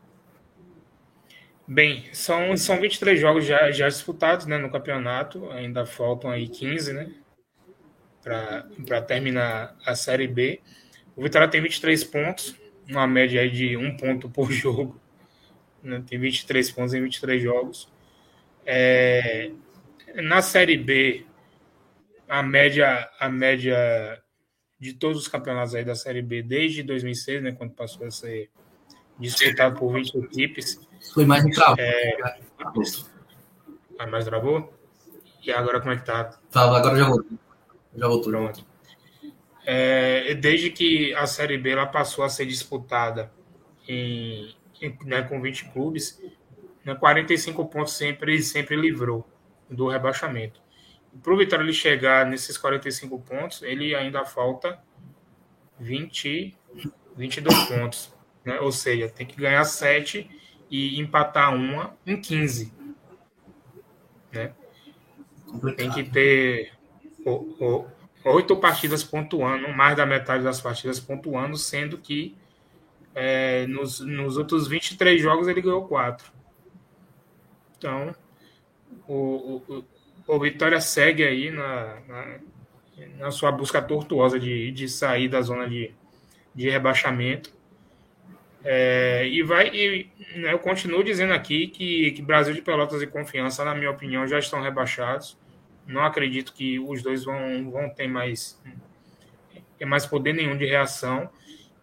Bem, são, são 23 jogos já, já disputados né, no campeonato, ainda faltam aí 15, né? Para terminar a Série B. O Vitória tem 23 pontos, uma média aí de um ponto por jogo. Né, tem 23 pontos em 23 jogos. É, na Série B, a média, a média de todos os campeonatos aí da Série B desde 2006, né, quando passou a ser disputado por 20 equipes. Foi mais um travou. É... Ah, mais travou? E agora como é que tá? Tava, agora já voltou. Já voltou. Pronto. É, desde que a Série B ela passou a ser disputada em, em né, com 20 clubes, né, 45 pontos sempre, sempre livrou do rebaixamento. Para o Vitória ele chegar nesses 45 pontos, ele ainda falta 20, 22 pontos. Né? Ou seja, tem que ganhar 7 e empatar uma em 15. Né? Tem que ter oito partidas pontuando, mais da metade das partidas pontuando, sendo que é, nos, nos outros 23 jogos ele ganhou 4. Então, o, o, o Vitória segue aí na, na, na, sua busca tortuosa de, de sair da zona de, de rebaixamento. É, e vai, e, né, eu continuo dizendo aqui que, que Brasil de Pelotas e Confiança, na minha opinião, já estão rebaixados. Não acredito que os dois vão, vão ter mais, ter mais poder nenhum de reação.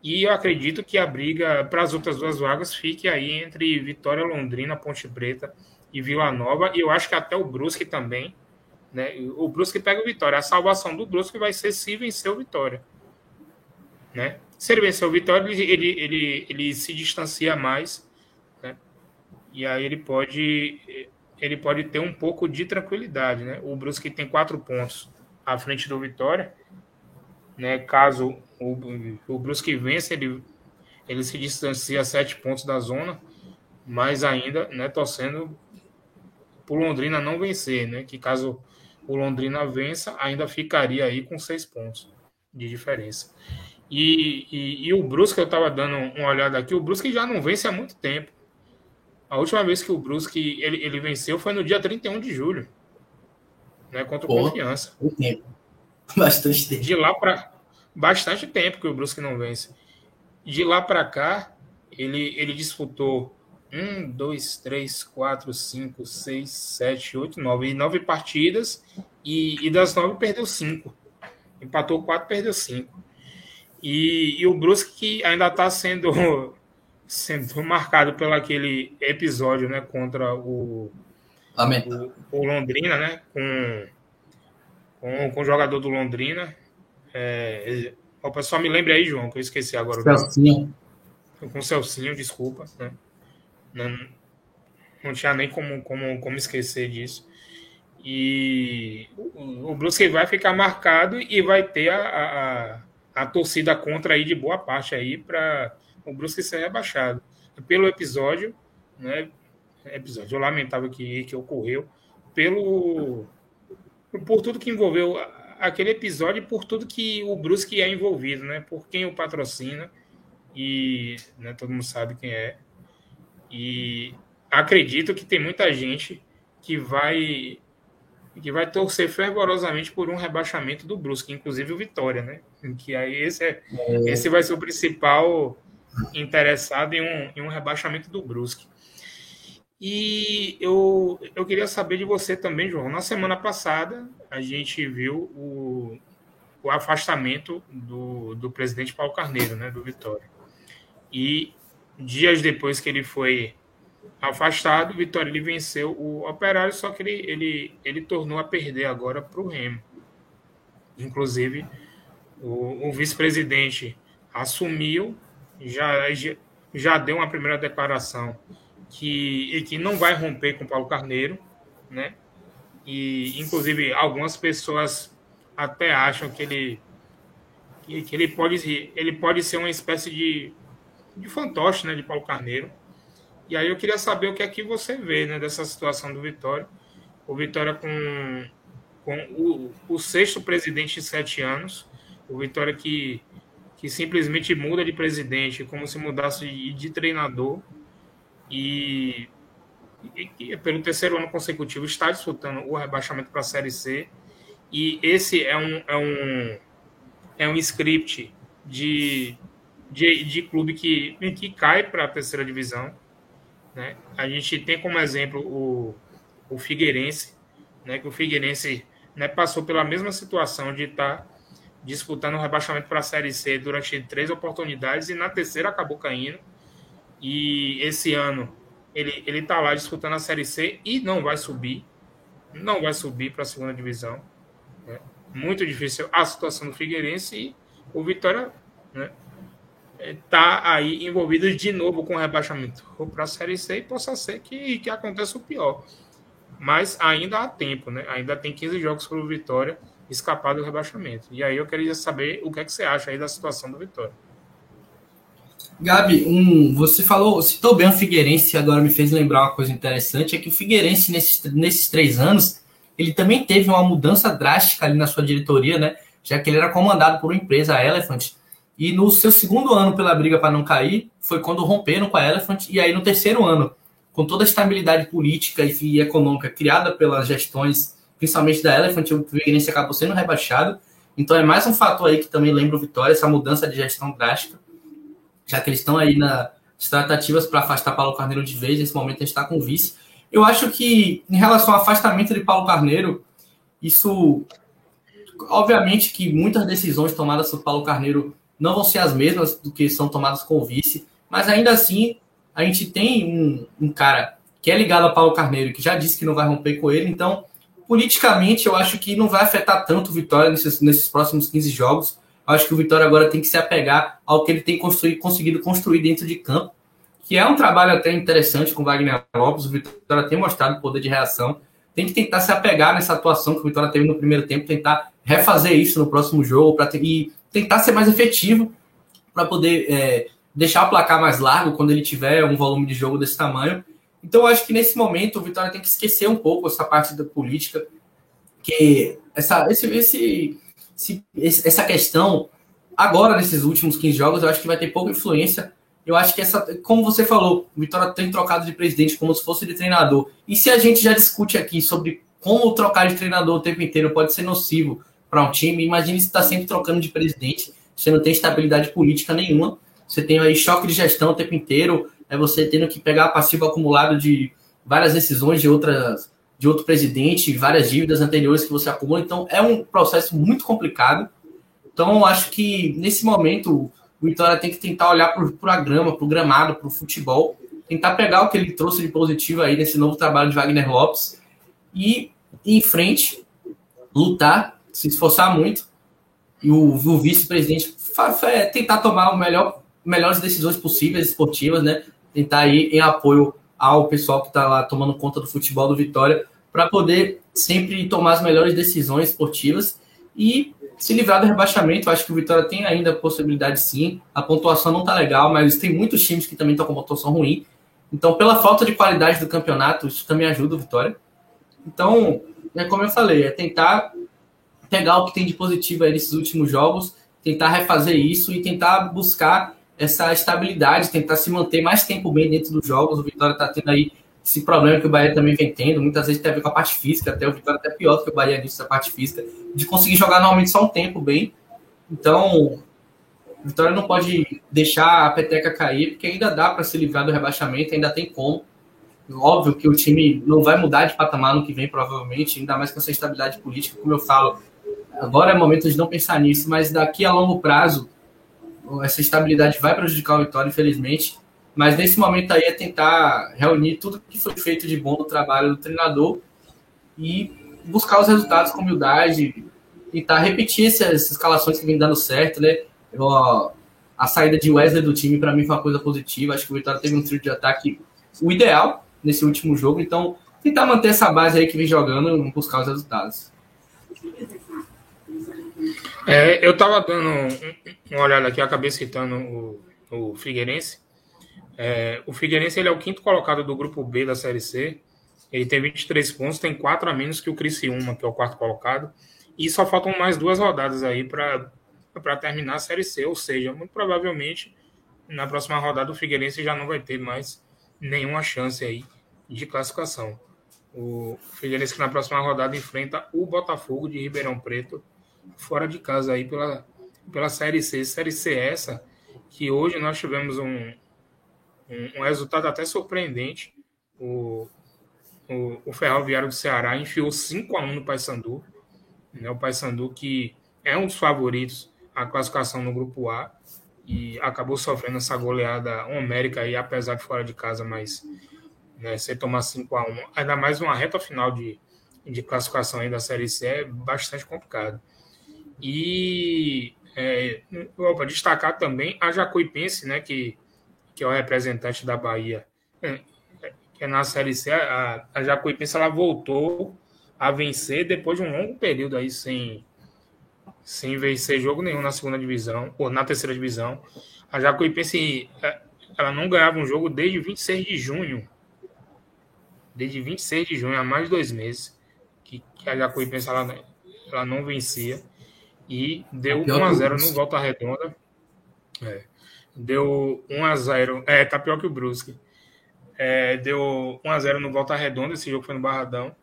E eu acredito que a briga para as outras duas vagas fique aí entre Vitória Londrina, Ponte Preta e Vila Nova. E eu acho que até o Brusque também. Né? O Brusque pega o Vitória. A salvação do Brusque vai ser se vencer o Vitória. Né? Se ele vencer o Vitória, ele, ele, ele, ele se distancia mais, né? E aí ele pode ele pode ter um pouco de tranquilidade, né? O Brusque tem quatro pontos à frente do Vitória, né? Caso o, o Brusque vença, ele, ele se distancia sete pontos da zona, mas ainda, né? Torcendo por Londrina não vencer, né? Que caso o Londrina vença, ainda ficaria aí com seis pontos de diferença. E, e, e o Brusque, eu estava dando uma olhada aqui, o Brusque já não vence há muito tempo. A última vez que o Brusque ele, ele venceu foi no dia 31 de julho, né, contra o Confiança. Tempo. Bastante tempo. De lá para bastante tempo que o Brusque não vence. De lá para cá, ele, ele disputou um, dois, três, quatro, cinco, seis, sete, oito, nove, e nove partidas e, e das nove perdeu cinco. Empatou quatro, perdeu cinco. E, e o Brusque ainda está sendo, sendo marcado pelo aquele episódio né, contra o, o, o, Londrina, né, com, com, com o jogador do Londrina. É, o pessoal me lembre aí, João, que eu esqueci agora. Celcinho. Com o Celcinho, desculpa. Né? Não, não tinha nem como, como, como esquecer disso. E o, o Brusque vai ficar marcado e vai ter a, a a torcida contra aí de boa parte aí para o Brusque ser rebaixado. Pelo episódio, né? Episódio lamentável que, que ocorreu, pelo por tudo que envolveu aquele episódio por tudo que o Brusque é envolvido, né? Por quem o patrocina e né, todo mundo sabe quem é. E acredito que tem muita gente que vai que vai torcer fervorosamente por um rebaixamento do Brusque, inclusive o Vitória, né? Que aí esse, é, é. esse vai ser o principal interessado em um, em um rebaixamento do Brusque. E eu, eu queria saber de você também, João. Na semana passada, a gente viu o, o afastamento do, do presidente Paulo Carneiro, né, do Vitória. E dias depois que ele foi afastado, o Vitória ele venceu o Operário, só que ele, ele, ele tornou a perder agora para o Remo. Inclusive, o, o vice-presidente assumiu, já, já deu uma primeira declaração que, que não vai romper com Paulo Carneiro, né? E, inclusive, algumas pessoas até acham que ele, que, que ele, pode, ele pode ser uma espécie de, de fantoche né, de Paulo Carneiro e aí eu queria saber o que é que você vê né, dessa situação do Vitória. O Vitória com, com o, o sexto presidente em sete anos. O Vitória que, que simplesmente muda de presidente como se mudasse de, de treinador. E, e, e, pelo terceiro ano consecutivo está disputando o rebaixamento para a Série C. E esse é um, é um, é um script de, de, de clube que, que cai para a terceira divisão né? A gente tem como exemplo o, o Figueirense, né? que o Figueirense né, passou pela mesma situação de estar tá disputando o rebaixamento para a Série C durante três oportunidades e na terceira acabou caindo. E esse ano ele ele está lá disputando a Série C e não vai subir, não vai subir para a segunda divisão. Né? Muito difícil a situação do Figueirense e o Vitória né, está aí envolvido de novo com o rebaixamento para a Série C e possa ser que, que aconteça o pior. Mas ainda há tempo, né? Ainda tem 15 jogos para o Vitória escapar do rebaixamento. E aí eu queria saber o que, é que você acha aí da situação do Vitória. Gabi, um, você falou, citou bem o Figueirense, agora me fez lembrar uma coisa interessante, é que o Figueirense, nesses, nesses três anos, ele também teve uma mudança drástica ali na sua diretoria, né? Já que ele era comandado por uma empresa, a Elephant, e no seu segundo ano pela briga para não cair, foi quando romperam com a Elephant. E aí no terceiro ano, com toda a estabilidade política e econômica criada pelas gestões, principalmente da Elephant, o Figueirense acabou sendo rebaixado. Então é mais um fator aí que também lembra o Vitória, essa mudança de gestão drástica, já que eles estão aí nas tratativas para afastar Paulo Carneiro de vez. Nesse momento a gente está com vice. Eu acho que em relação ao afastamento de Paulo Carneiro, isso obviamente que muitas decisões tomadas por Paulo Carneiro não vão ser as mesmas do que são tomadas com o vice, mas ainda assim a gente tem um, um cara que é ligado a Paulo Carneiro, que já disse que não vai romper com ele, então politicamente eu acho que não vai afetar tanto o Vitória nesses, nesses próximos 15 jogos. Eu acho que o Vitória agora tem que se apegar ao que ele tem construir, conseguido construir dentro de campo, que é um trabalho até interessante com Wagner Lopes. O Vitória tem mostrado poder de reação. Tem que tentar se apegar nessa atuação que o Vitória teve no primeiro tempo, tentar refazer isso no próximo jogo para e tentar ser mais efetivo para poder é, deixar o placar mais largo quando ele tiver um volume de jogo desse tamanho. Então, acho que nesse momento o Vitória tem que esquecer um pouco essa parte da política, que essa, esse, esse, esse, essa questão, agora nesses últimos 15 jogos, eu acho que vai ter pouca influência. Eu acho que essa, como você falou, o Vitória tem trocado de presidente como se fosse de treinador. E se a gente já discute aqui sobre como trocar de treinador o tempo inteiro pode ser nocivo para um time. Imagine se está sempre trocando de presidente, você não tem estabilidade política nenhuma, você tem aí choque de gestão o tempo inteiro, é você tendo que pegar passivo acumulado de várias decisões de outras de outro presidente, várias dívidas anteriores que você acumula. Então é um processo muito complicado. Então acho que nesse momento o Vitória tem que tentar olhar para a grama, para o gramado, para o futebol, tentar pegar o que ele trouxe de positivo aí nesse novo trabalho de Wagner Lopes e ir em frente, lutar se esforçar muito e o, o vice-presidente é tentar tomar melhor, melhores decisões possíveis esportivas, né? Tentar ir em apoio ao pessoal que está lá tomando conta do futebol do Vitória para poder sempre tomar as melhores decisões esportivas e se livrar do rebaixamento. Acho que o Vitória tem ainda possibilidade sim. A pontuação não está legal, mas tem muitos times que também estão com pontuação ruim. Então, pela falta de qualidade do campeonato, isso também ajuda o Vitória. Então, é como eu falei, é tentar pegar o que tem de positivo aí nesses últimos jogos, tentar refazer isso e tentar buscar essa estabilidade, tentar se manter mais tempo bem dentro dos jogos. O Vitória está tendo aí esse problema que o Bahia também vem tendo, muitas vezes tem a ver com a parte física, até o Vitória até pior do que o Bahia nisso, a parte física, de conseguir jogar normalmente só um tempo bem. Então, o Vitória não pode deixar a peteca cair, porque ainda dá para se livrar do rebaixamento, ainda tem como. Óbvio que o time não vai mudar de patamar no que vem, provavelmente, ainda mais com essa estabilidade política, como eu falo. Agora é momento de não pensar nisso, mas daqui a longo prazo, essa estabilidade vai prejudicar o Vitória, infelizmente. Mas nesse momento aí é tentar reunir tudo que foi feito de bom no trabalho do treinador e buscar os resultados com humildade, tentar repetir essas escalações que vem dando certo, né? Eu, a saída de Wesley do time para mim foi uma coisa positiva. Acho que o Vitória teve um trio de ataque o ideal nesse último jogo, então tentar manter essa base aí que vem jogando e buscar os resultados. É, eu estava dando uma olhada aqui, acabei citando o, o Figueirense. É, o Figueirense ele é o quinto colocado do grupo B da Série C. Ele tem 23 pontos, tem 4 a menos que o Criciúma, que é o quarto colocado. E só faltam mais duas rodadas aí para terminar a Série C. Ou seja, muito provavelmente na próxima rodada o Figueirense já não vai ter mais nenhuma chance aí de classificação. O Figueirense que na próxima rodada enfrenta o Botafogo de Ribeirão Preto fora de casa aí pela, pela Série C. Série C essa que hoje nós tivemos um, um, um resultado até surpreendente. O, o, o, Ferroviário do Ceará enfiou 5 a 1 no Paysandu. Né? O Paysandu que é um dos favoritos à classificação no grupo A e acabou sofrendo essa goleada homérica aí, apesar de fora de casa, mas né, você tomar 5 a 1 ainda mais uma reta final de, de classificação aí da Série C é bastante complicado. E é, opa, destacar também a Jacuipense, né, que que é o representante da Bahia, é, que é na Série C, a, a Jacuipense ela voltou a vencer depois de um longo período aí sem, sem vencer jogo nenhum na segunda divisão, ou na terceira divisão. A Jacuipense é, ela não ganhava um jogo desde 26 de junho. Desde 26 de junho, há mais de dois meses, que, que a Jacuipense ela, ela não vencia. E deu 1x0 no Volta Redonda. É deu 1 a 0 É, tá pior que o Brusque. É, deu 1 a 0 no Volta Redonda, esse jogo foi no Barradão.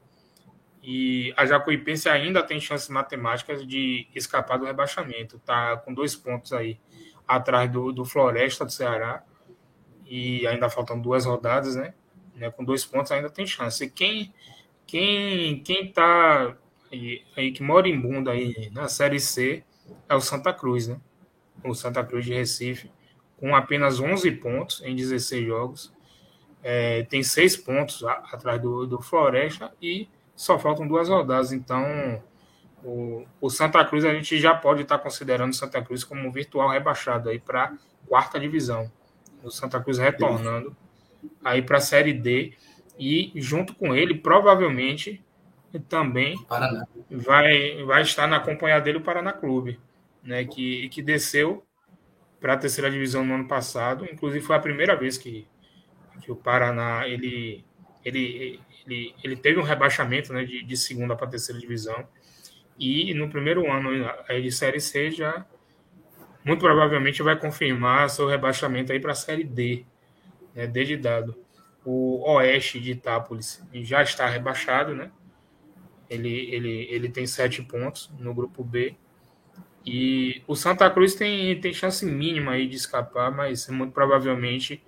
E a Jacuipense ainda tem chances matemáticas de escapar do rebaixamento. Tá com dois pontos aí atrás do, do Floresta do Ceará. E ainda faltam duas rodadas, né? né? Com dois pontos ainda tem chance. E quem, quem, quem tá aí, aí que bunda aí na Série C é o Santa Cruz, né? O Santa Cruz de Recife com apenas 11 pontos em 16 jogos. É, tem seis pontos atrás do, do Floresta e só faltam duas rodadas. Então, o, o, Santa Cruz a gente já pode estar considerando Santa Cruz como um virtual rebaixado aí para quarta divisão. O Santa Cruz retornando aí para a Série D e junto com ele provavelmente também vai vai estar na companhia dele o Paraná Clube, né, que que desceu para a terceira divisão no ano passado. Inclusive foi a primeira vez que, que o Paraná ele, ele, ele, ele teve um rebaixamento né, de, de segunda para a terceira divisão. E no primeiro ano aí de Série C já muito provavelmente vai confirmar seu rebaixamento aí para a Série D, né, D de dado. O Oeste de Itápolis já está rebaixado, né? Ele, ele, ele tem sete pontos no grupo B e o Santa Cruz tem, tem chance mínima aí de escapar, mas muito provavelmente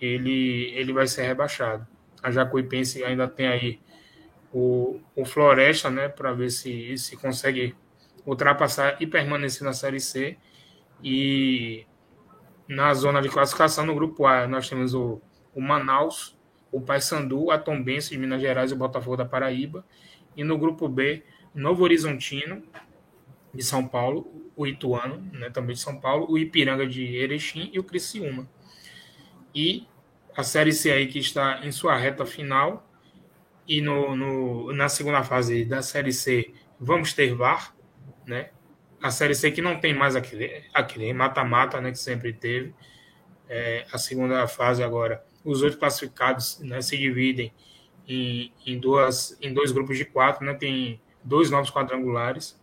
ele, ele vai ser rebaixado. A Jacuipense ainda tem aí o, o Floresta, né, para ver se, se consegue ultrapassar e permanecer na Série C. E na zona de classificação, no grupo A, nós temos o, o Manaus, o Paysandu, a Tombense de Minas Gerais e o Botafogo da Paraíba. E no grupo B, Novo Horizontino, de São Paulo, o Ituano, né, também de São Paulo, o Ipiranga de Erechim e o Criciúma. E a Série C aí que está em sua reta final e no, no, na segunda fase da Série C vamos ter VAR, né? A Série C que não tem mais aquele, aquele mata-mata, né, que sempre teve. É, a segunda fase agora, os oito classificados né, se dividem em, em, duas, em dois grupos de quatro, né? Tem dois novos quadrangulares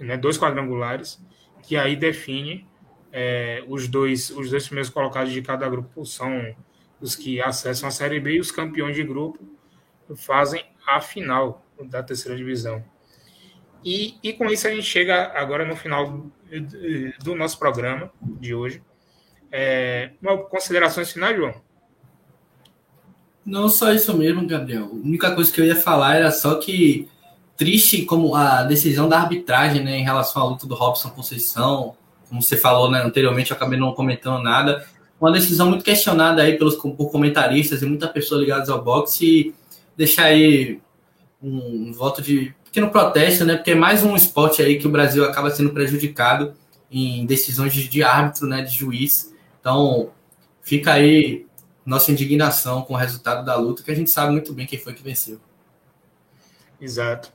né, dois quadrangulares, que aí define é, os, dois, os dois primeiros colocados de cada grupo são os que acessam a Série B e os campeões de grupo fazem a final da terceira divisão. E, e com isso a gente chega agora no final do nosso programa de hoje. É, considerações finais, João? Não só isso mesmo, Gabriel. A única coisa que eu ia falar era só que triste como a decisão da arbitragem né, em relação à luta do Robson Conceição. Como você falou né, anteriormente, eu acabei não comentando nada. Uma decisão muito questionada aí pelos por comentaristas e muitas pessoas ligadas ao boxe. E deixar aí um, um voto de pequeno protesto, né? Porque é mais um esporte aí que o Brasil acaba sendo prejudicado em decisões de, de árbitro, né? De juiz. Então, fica aí nossa indignação com o resultado da luta, que a gente sabe muito bem quem foi que venceu. Exato.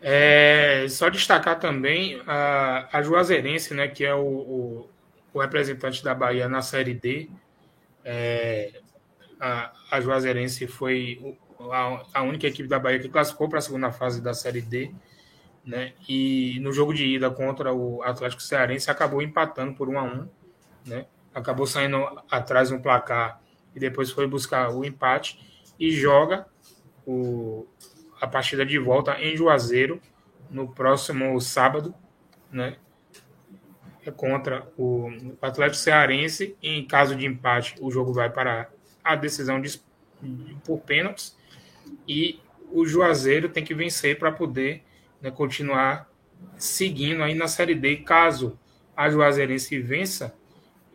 É, só destacar também a, a Juazeirense, né, que é o, o, o representante da Bahia na Série D. É, a, a Juazeirense foi a, a única equipe da Bahia que classificou para a segunda fase da Série D. Né? E no jogo de ida contra o Atlético Cearense acabou empatando por 1 a 1 né? Acabou saindo atrás no placar e depois foi buscar o empate e joga o, a partida de volta em Juazeiro no próximo sábado, né? É contra o Atlético Cearense. E em caso de empate, o jogo vai para a decisão de, por pênaltis e o Juazeiro tem que vencer para poder né, continuar seguindo aí na Série D. Caso a Juazeirense vença,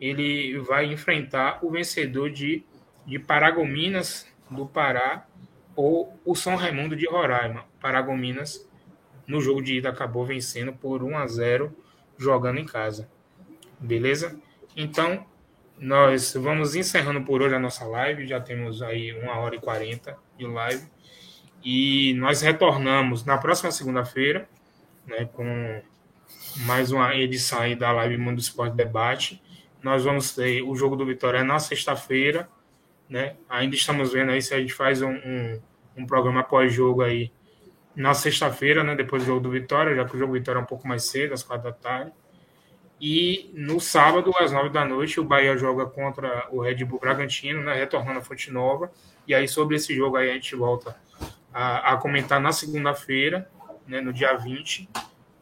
ele vai enfrentar o vencedor de, de Paragominas do Pará ou o São Raimundo de Roraima. Paragominas, no jogo de ida, acabou vencendo por 1 a 0 jogando em casa. Beleza? Então, nós vamos encerrando por hoje a nossa live. Já temos aí uma hora e quarenta de live. E nós retornamos na próxima segunda-feira, né, com mais uma edição aí da live Mundo Esporte Debate. Nós vamos ter o jogo do Vitória na sexta-feira, né? Ainda estamos vendo aí se a gente faz um, um, um programa pós-jogo aí na sexta-feira, né? Depois do jogo do Vitória, já que o jogo do Vitória é um pouco mais cedo, às quatro da tarde. E no sábado, às nove da noite, o Bahia joga contra o Red Bull Bragantino, né? Retornando a Fonte Nova. E aí, sobre esse jogo aí, a gente volta a, a comentar na segunda-feira, né, no dia 20,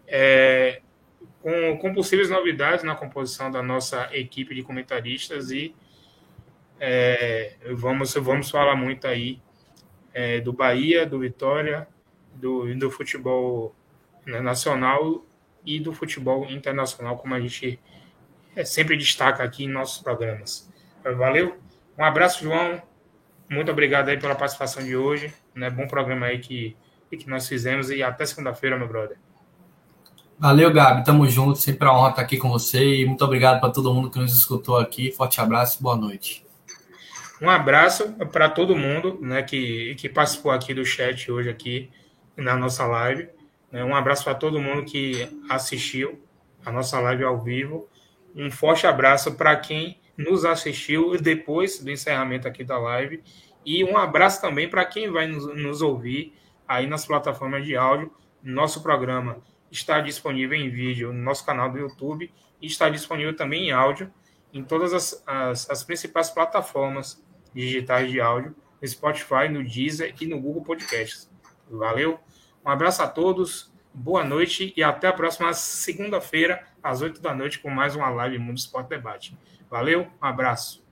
é, com, com possíveis novidades na composição da nossa equipe de comentaristas e é, vamos, vamos falar muito aí é, do Bahia, do Vitória, do, do futebol né, nacional e do futebol internacional, como a gente é, sempre destaca aqui em nossos programas. Valeu? Um abraço, João. Muito obrigado aí pela participação de hoje. Né? Bom programa aí que, que nós fizemos e até segunda-feira, meu brother. Valeu, Gabi. Tamo junto. Sempre a honra estar aqui com você e muito obrigado para todo mundo que nos escutou aqui. Forte abraço boa noite. Um abraço para todo mundo né, que, que participou aqui do chat hoje aqui na nossa live. Né? Um abraço para todo mundo que assistiu a nossa live ao vivo. Um forte abraço para quem nos assistiu depois do encerramento aqui da live. E um abraço também para quem vai nos, nos, ouvir aí nas plataformas de áudio. Nosso programa está disponível em vídeo no nosso canal do YouTube e está disponível também em áudio em todas as, as, as principais plataformas digitais de áudio, no Spotify, no Deezer e no Google Podcasts. Valeu? Um abraço a todos, boa noite e até a próxima segunda-feira, às 8 da noite, com mais uma live Mundo Esporte Debate. Valeu, um abraço.